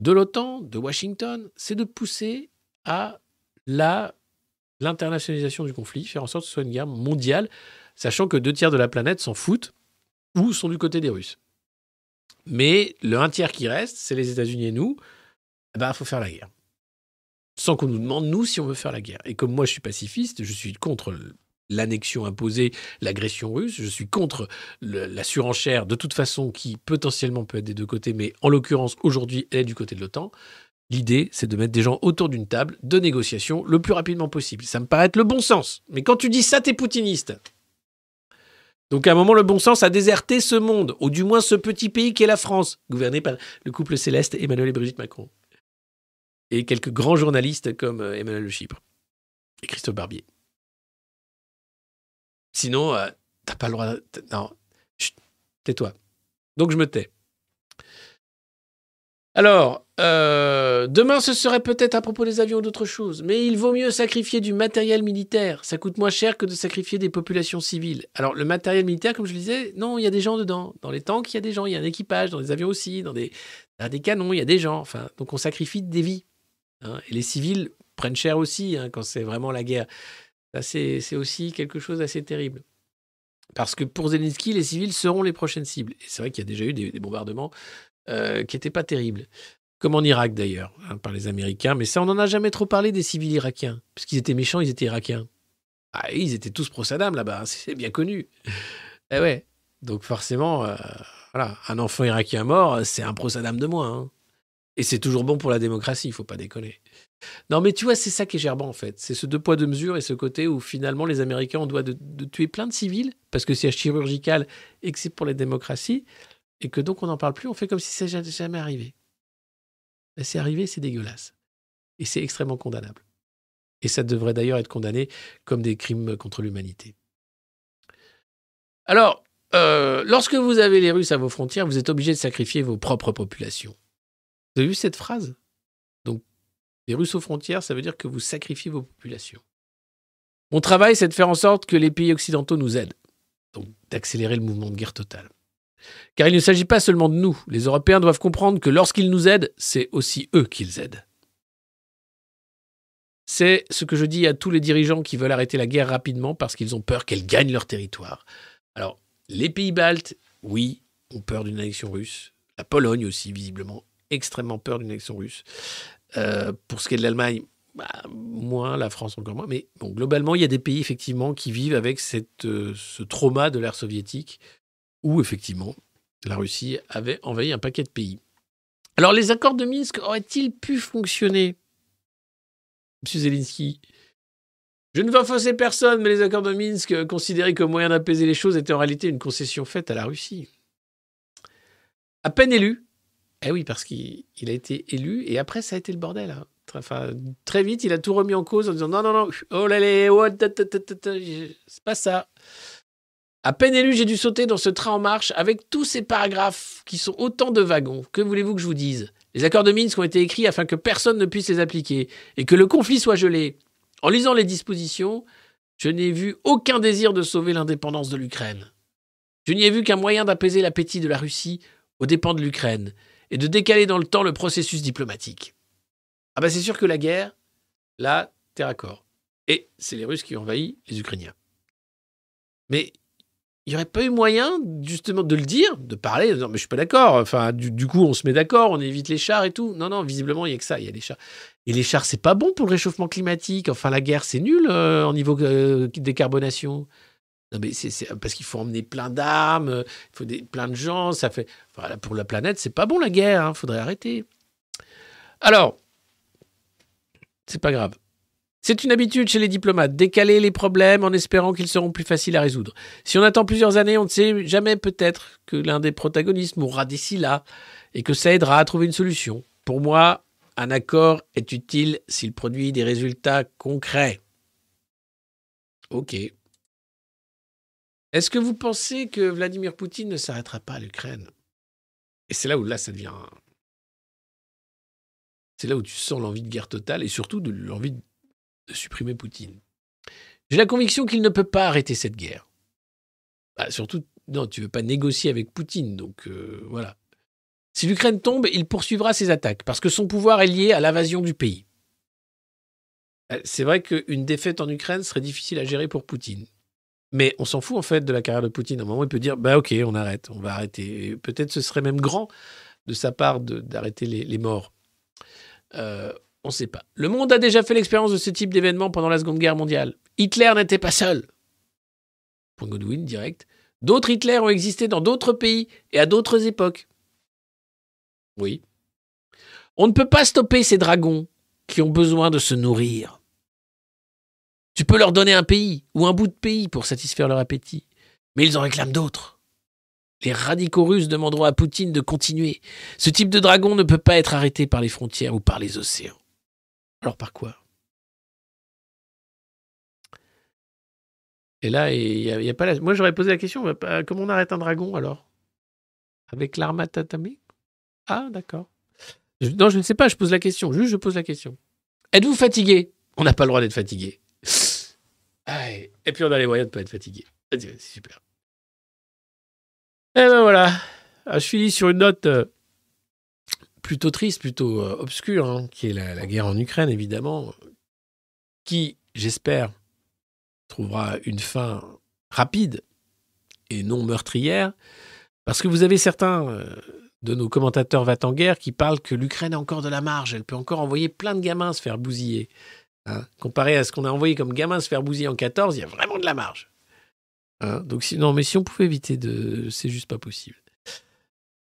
de l'OTAN, de Washington, c'est de pousser à la l'internationalisation du conflit, faire en sorte que ce soit une guerre mondiale, sachant que deux tiers de la planète s'en foutent ou sont du côté des Russes. Mais le un tiers qui reste, c'est les États-Unis et nous, il eh ben, faut faire la guerre. Sans qu'on nous demande, nous, si on veut faire la guerre. Et comme moi, je suis pacifiste, je suis contre l'annexion imposée, l'agression russe, je suis contre la surenchère, de toute façon, qui potentiellement peut être des deux côtés, mais en l'occurrence, aujourd'hui, elle est du côté de l'OTAN. L'idée, c'est de mettre des gens autour d'une table de négociation le plus rapidement possible. Ça me paraît être le bon sens. Mais quand tu dis ça, t'es poutiniste. Donc à un moment, le bon sens a déserté ce monde, ou du moins ce petit pays qu'est la France, gouverné par le couple céleste Emmanuel et Brigitte Macron. Et quelques grands journalistes comme euh, Emmanuel Le Chypre et Christophe Barbier. Sinon, euh, t'as pas le droit. Non, tais-toi. Donc je me tais. Alors, euh, demain, ce serait peut-être à propos des avions ou d'autres choses, mais il vaut mieux sacrifier du matériel militaire. Ça coûte moins cher que de sacrifier des populations civiles. Alors, le matériel militaire, comme je le disais, non, il y a des gens dedans. Dans les tanks, il y a des gens, il y a un équipage, dans les avions aussi, dans des, canons, il y a des gens. Enfin, donc on sacrifie des vies. hein. Et les civils prennent cher aussi hein, quand c'est vraiment la guerre. Ça, c'est aussi quelque chose d'assez terrible. Parce que pour Zelensky, les civils seront les prochaines cibles. Et c'est vrai qu'il y a déjà eu des bombardements euh, qui n'étaient pas terribles. Comme en Irak d'ailleurs, hein, par les Américains. Mais ça, on n'en a jamais trop parlé des civils irakiens. Parce qu'ils étaient méchants, ils étaient irakiens. Ah, ils étaient tous pro-Saddam là-bas, hein, c'est bien connu. Eh ouais. Donc forcément, euh, voilà, un enfant irakien mort, c'est un pro-Saddam de moins. hein. Et c'est toujours bon pour la démocratie, il faut pas déconner. Non, mais tu vois, c'est ça qui est gerbant en fait. C'est ce deux poids deux mesures et ce côté où finalement les Américains ont doit de tuer plein de civils parce que c'est chirurgical et que c'est pour les démocraties et que donc on n'en parle plus. On fait comme si ça n'était jamais arrivé. Mais c'est arrivé, c'est dégueulasse et c'est extrêmement condamnable. Et ça devrait d'ailleurs être condamné comme des crimes contre l'humanité. Alors, euh, lorsque vous avez les Russes à vos frontières, vous êtes obligé de sacrifier vos propres populations. Vous avez vu cette phrase? Donc, les Russes aux frontières, ça veut dire que vous sacrifiez vos populations. Mon travail, c'est de faire en sorte que les pays occidentaux nous aident. Donc, d'accélérer le mouvement de guerre totale. Car il ne s'agit pas seulement de nous. Les Européens doivent comprendre que lorsqu'ils nous aident, c'est aussi eux qu'ils aident. C'est ce que je dis à tous les dirigeants qui veulent arrêter la guerre rapidement parce qu'ils ont peur qu'elle gagne leur territoire. Alors, les pays baltes, oui, ont peur d'une annexion russe. La Pologne aussi, visiblement, extrêmement peur d'une annexion russe. Euh, pour ce qui est de l'Allemagne, bah, moins, la France encore moins. Mais globalement, il y a des pays, effectivement, qui vivent avec euh, ce trauma de l'ère soviétique, où, effectivement, la Russie avait envahi un paquet de pays. Alors, les accords de Minsk auraient-ils pu fonctionner? Monsieur Zelensky Je ne veux offenser personne, mais les accords de Minsk, considérés comme moyen d'apaiser les choses, étaient en réalité une concession faite à la Russie. À peine élu, eh oui, parce qu'il il a été élu, et après, ça a été le bordel. hein. Très- vite, il a tout remis en cause en disant non, non, non, oh là là, oh, c'est pas ça. À peine élu, j'ai dû sauter dans ce train en marche avec tous ces paragraphes qui sont autant de wagons. Que voulez-vous que je vous dise? Les accords de Minsk ont été écrits afin que personne ne puisse les appliquer et que le conflit soit gelé. En lisant les dispositions, je n'ai vu aucun désir de sauver l'indépendance de l'Ukraine. Je n'y ai vu qu'un moyen d'apaiser l'appétit de la Russie aux dépens de l'Ukraine et de décaler dans le temps le processus diplomatique. Ah bah c'est sûr que la guerre, là, t'es raccord. Et c'est les Russes qui ont envahi les Ukrainiens. Mais il n'y aurait pas eu moyen, justement, de le dire, de parler, non mais je suis pas d'accord, enfin, du, coup, on se met d'accord, on évite les chars et tout. Non, non, visiblement, il y a que ça, il y a les chars. Et les chars, c'est pas bon pour le réchauffement climatique. Enfin, la guerre, c'est nul euh, en niveau euh, décarbonation. Non, parce qu'il faut emmener plein d'armes, euh, il faut des, plein de gens, ça fait. Pour la planète, c'est pas bon la guerre, il faudrait arrêter. Alors, c'est pas grave. C'est une habitude chez les diplomates, décaler les problèmes en espérant qu'ils seront plus faciles à résoudre. Si on attend plusieurs années, on ne sait jamais peut-être que l'un des protagonistes mourra d'ici là et que ça aidera à trouver une solution. Pour moi, un accord est utile s'il produit des résultats concrets. Ok. Est-ce que vous pensez que Vladimir Poutine ne s'arrêtera pas à l'Ukraine? Et c'est là où là ça devient. C'est là où tu sens l'envie de guerre totale et surtout de l'envie de de supprimer Poutine. J'ai la conviction qu'il ne peut pas arrêter cette guerre. Bah, surtout, non, tu veux pas négocier avec Poutine, donc euh, voilà. Si l'Ukraine tombe, il poursuivra ses attaques, parce que son pouvoir est lié à l'invasion du pays. Euh, C'est vrai qu'une défaite en Ukraine serait difficile à gérer pour Poutine. Mais on s'en fout en fait de la carrière de Poutine. À un moment, il peut dire, bah ok, on arrête, on va arrêter. Peut-être ce serait même grand de sa part d'arrêter les, les morts. Euh, on ne sait pas. Le monde a déjà fait l'expérience de ce type d'événement pendant la Seconde Guerre mondiale. Hitler n'était pas seul. Point Godwin, direct. D'autres Hitler ont existé dans d'autres pays et à d'autres époques. Oui. On ne peut pas stopper ces dragons qui ont besoin de se nourrir. Tu peux leur donner un pays ou un bout de pays pour satisfaire leur appétit, mais ils en réclament d'autres. Les radicaux russes demanderont à Poutine de continuer. Ce type de dragon ne peut pas être arrêté par les frontières ou par les océans. Alors par quoi? Et là, il y a, pas la- Moi, j'aurais posé la question, comment on arrête un dragon alors? Avec l'arme atomique Ah, d'accord. Non, je ne sais pas, je pose la question. Juste, je pose la question. Êtes-vous fatigué? On n'a pas le droit d'être fatigué. Et puis, on a les moyens de ne pas être fatigué. C'est super. Et ben voilà. Ah, je finis sur une note euh, plutôt triste, plutôt euh, obscure, hein, qui est la, guerre en Ukraine, évidemment, qui, j'espère, trouvera une fin rapide et non meurtrière, parce que vous avez certains euh, de nos commentateurs va en guerre qui parlent que l'Ukraine a encore de la marge, elle peut encore envoyer plein de gamins se faire bousiller. hein. Comparé à ce qu'on a envoyé comme gamins se faire bousiller en 14, il y a vraiment de la marge. Hein, donc si, non, mais si on pouvait éviter de... C'est juste pas possible.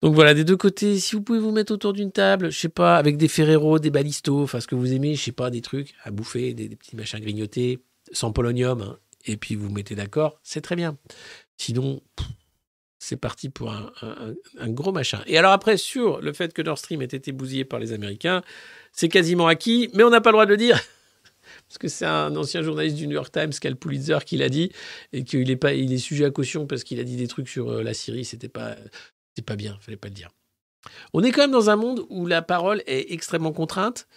Donc voilà, des deux côtés, si vous pouvez vous mettre autour d'une table, je sais pas, avec des Ferrero, des Balistos, enfin ce que vous aimez, je sais pas, des trucs à bouffer, des, petits machins grignotés, sans polonium, hein, et puis vous vous mettez d'accord, c'est très bien. Sinon, c'est parti pour un gros machin. Et alors après, sur le fait que Nord Stream ait été bousillé par les Américains, c'est quasiment acquis, mais on n'a pas le droit de le dire. Parce que c'est un ancien journaliste du New York Times, Cal Pulitzer, qui l'a dit, et qu'il est, pas, il est sujet à caution parce qu'il a dit des trucs sur euh, la Syrie, c'était pas, c'était pas bien, fallait pas le dire. On est quand même dans un monde où la parole est extrêmement contrainte,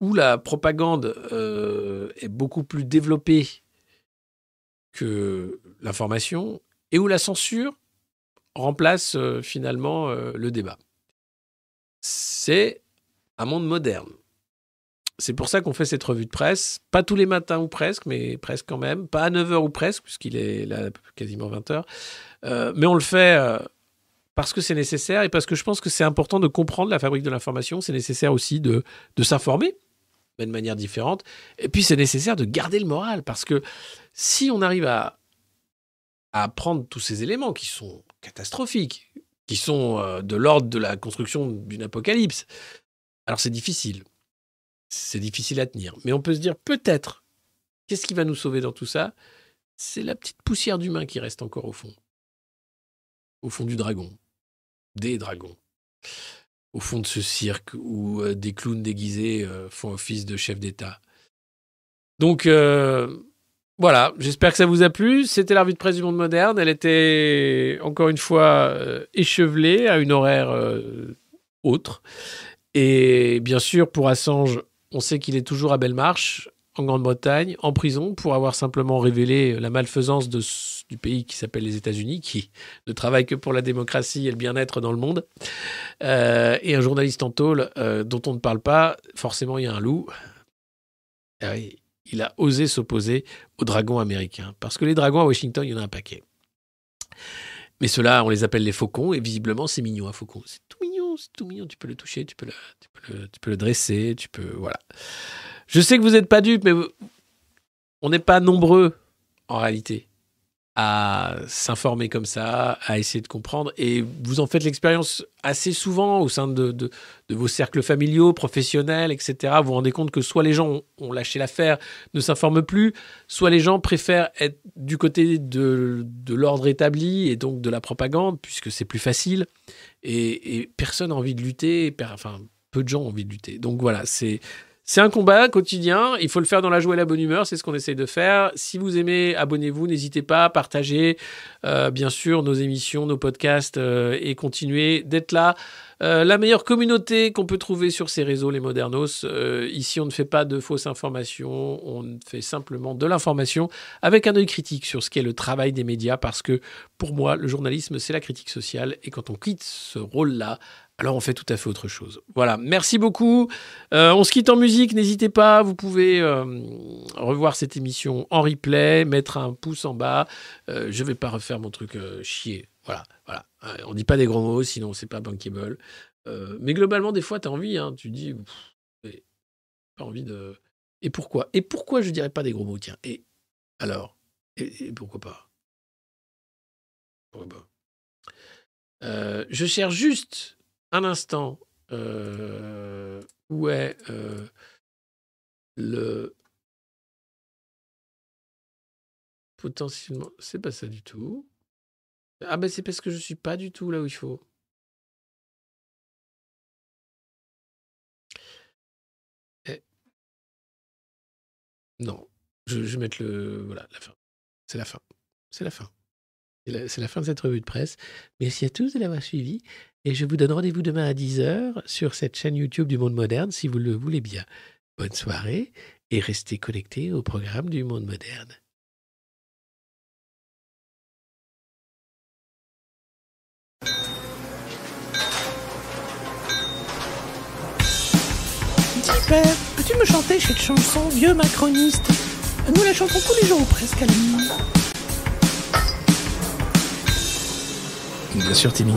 où la propagande euh, est beaucoup plus développée que l'information, et où la censure remplace euh, finalement euh, le débat. C'est un monde moderne. C'est pour ça qu'on fait cette revue de presse, pas tous les matins ou presque, mais presque quand même, pas à 9h ou presque, puisqu'il est là quasiment 20h, Euh, mais on le fait parce que c'est nécessaire et parce que je pense que c'est important de comprendre la fabrique de l'information, c'est nécessaire aussi de, s'informer, mais de manière différente, et puis c'est nécessaire de garder le moral, parce que si on arrive à, à prendre tous ces éléments qui sont catastrophiques, qui sont euh, de l'ordre de la construction d'une apocalypse, alors c'est difficile. C'est difficile à tenir. Mais on peut se dire peut-être, qu'est-ce qui va nous sauver dans tout ça? C'est la petite poussière d'humain qui reste encore au fond. Au fond du dragon. Des dragons. Au fond de ce cirque où euh, des clowns déguisés euh, font office de chef d'État. Donc, euh, voilà, j'espère que ça vous a plu. C'était la de presse du monde moderne. Elle était, encore une fois, échevelée à une horaire autre. Et bien sûr, pour Assange, on sait qu'il est toujours à Belmarsh, en Grande-Bretagne, en prison, pour avoir simplement révélé la malfaisance de du pays qui s'appelle les États-Unis, qui ne travaille que pour la démocratie et le bien-être dans le monde. Euh, et un journaliste en tôle euh, dont on ne parle pas, forcément, il y a un loup. Oui, il a osé s'opposer aux dragons américains. Parce que les dragons à Washington, il y en a un paquet. Mais ceux-là, on les appelle les faucons, et visiblement, c'est mignon, un faucon. C'est tout mignon, c'est tout mignon. Tu peux le toucher, tu peux le, tu peux le, dresser, tu peux. Voilà. Je sais que vous n'êtes pas dupes, mais on n'est pas nombreux, en réalité, à s'informer comme ça, à essayer de comprendre. Et vous en faites l'expérience assez souvent au sein de, vos cercles familiaux, professionnels, etc. Vous vous rendez compte que soit les gens ont, lâché l'affaire, ne s'informent plus, soit les gens préfèrent être du côté de, l'ordre établi et donc de la propagande, puisque c'est plus facile. Et, personne n'a envie de lutter, enfin, peu de gens ont envie de lutter. Donc voilà, c'est. C'est un combat quotidien, il faut le faire dans la joie et la bonne humeur, c'est ce qu'on essaie de faire. Si vous aimez, abonnez-vous, n'hésitez pas, partagez euh, bien sûr nos émissions, nos podcasts euh, et continuez d'être là. Euh, la meilleure communauté qu'on peut trouver sur ces réseaux, les modernos. Ici, on ne fait pas de fausses informations, on fait simplement de l'information avec un œil critique sur ce qu'est le travail des médias, parce que pour moi, le journalisme, c'est la critique sociale, et quand on quitte ce rôle-là, alors on fait tout à fait autre chose. Voilà, merci beaucoup. Euh, on se quitte en musique, n'hésitez pas, vous pouvez euh, revoir cette émission en replay, mettre un pouce en bas. Euh, je vais pas refaire mon truc chier. Voilà, voilà. On dit pas des gros mots, sinon c'est pas bankable. Mais globalement, des fois, tu as envie, hein, tu dis, pas envie de. Et pourquoi? Et pourquoi je dirais pas des gros mots? Tiens, et alors? Et, et pourquoi pas? Pourquoi pas? Je cherche juste un instant, euh, où est euh, le potentiellement. C'est pas ça du tout. Ah ben c'est parce que je suis pas du tout là où il faut. Eh. Non, je, vais mettre le voilà la fin. C'est la fin. C'est la fin. C'est la, la, fin de cette revue de presse. Merci à tous de l'avoir suivi. Et je vous donne rendez-vous demain à 10h sur cette chaîne YouTube du Monde Moderne, si vous le voulez bien. Bonne soirée et restez connectés au programme du Monde Moderne. Dis, père, peux-tu me chanter cette chanson, vieux macroniste Nous la chantons tous les jours, presque à la nuit. Bien sûr, Timmy.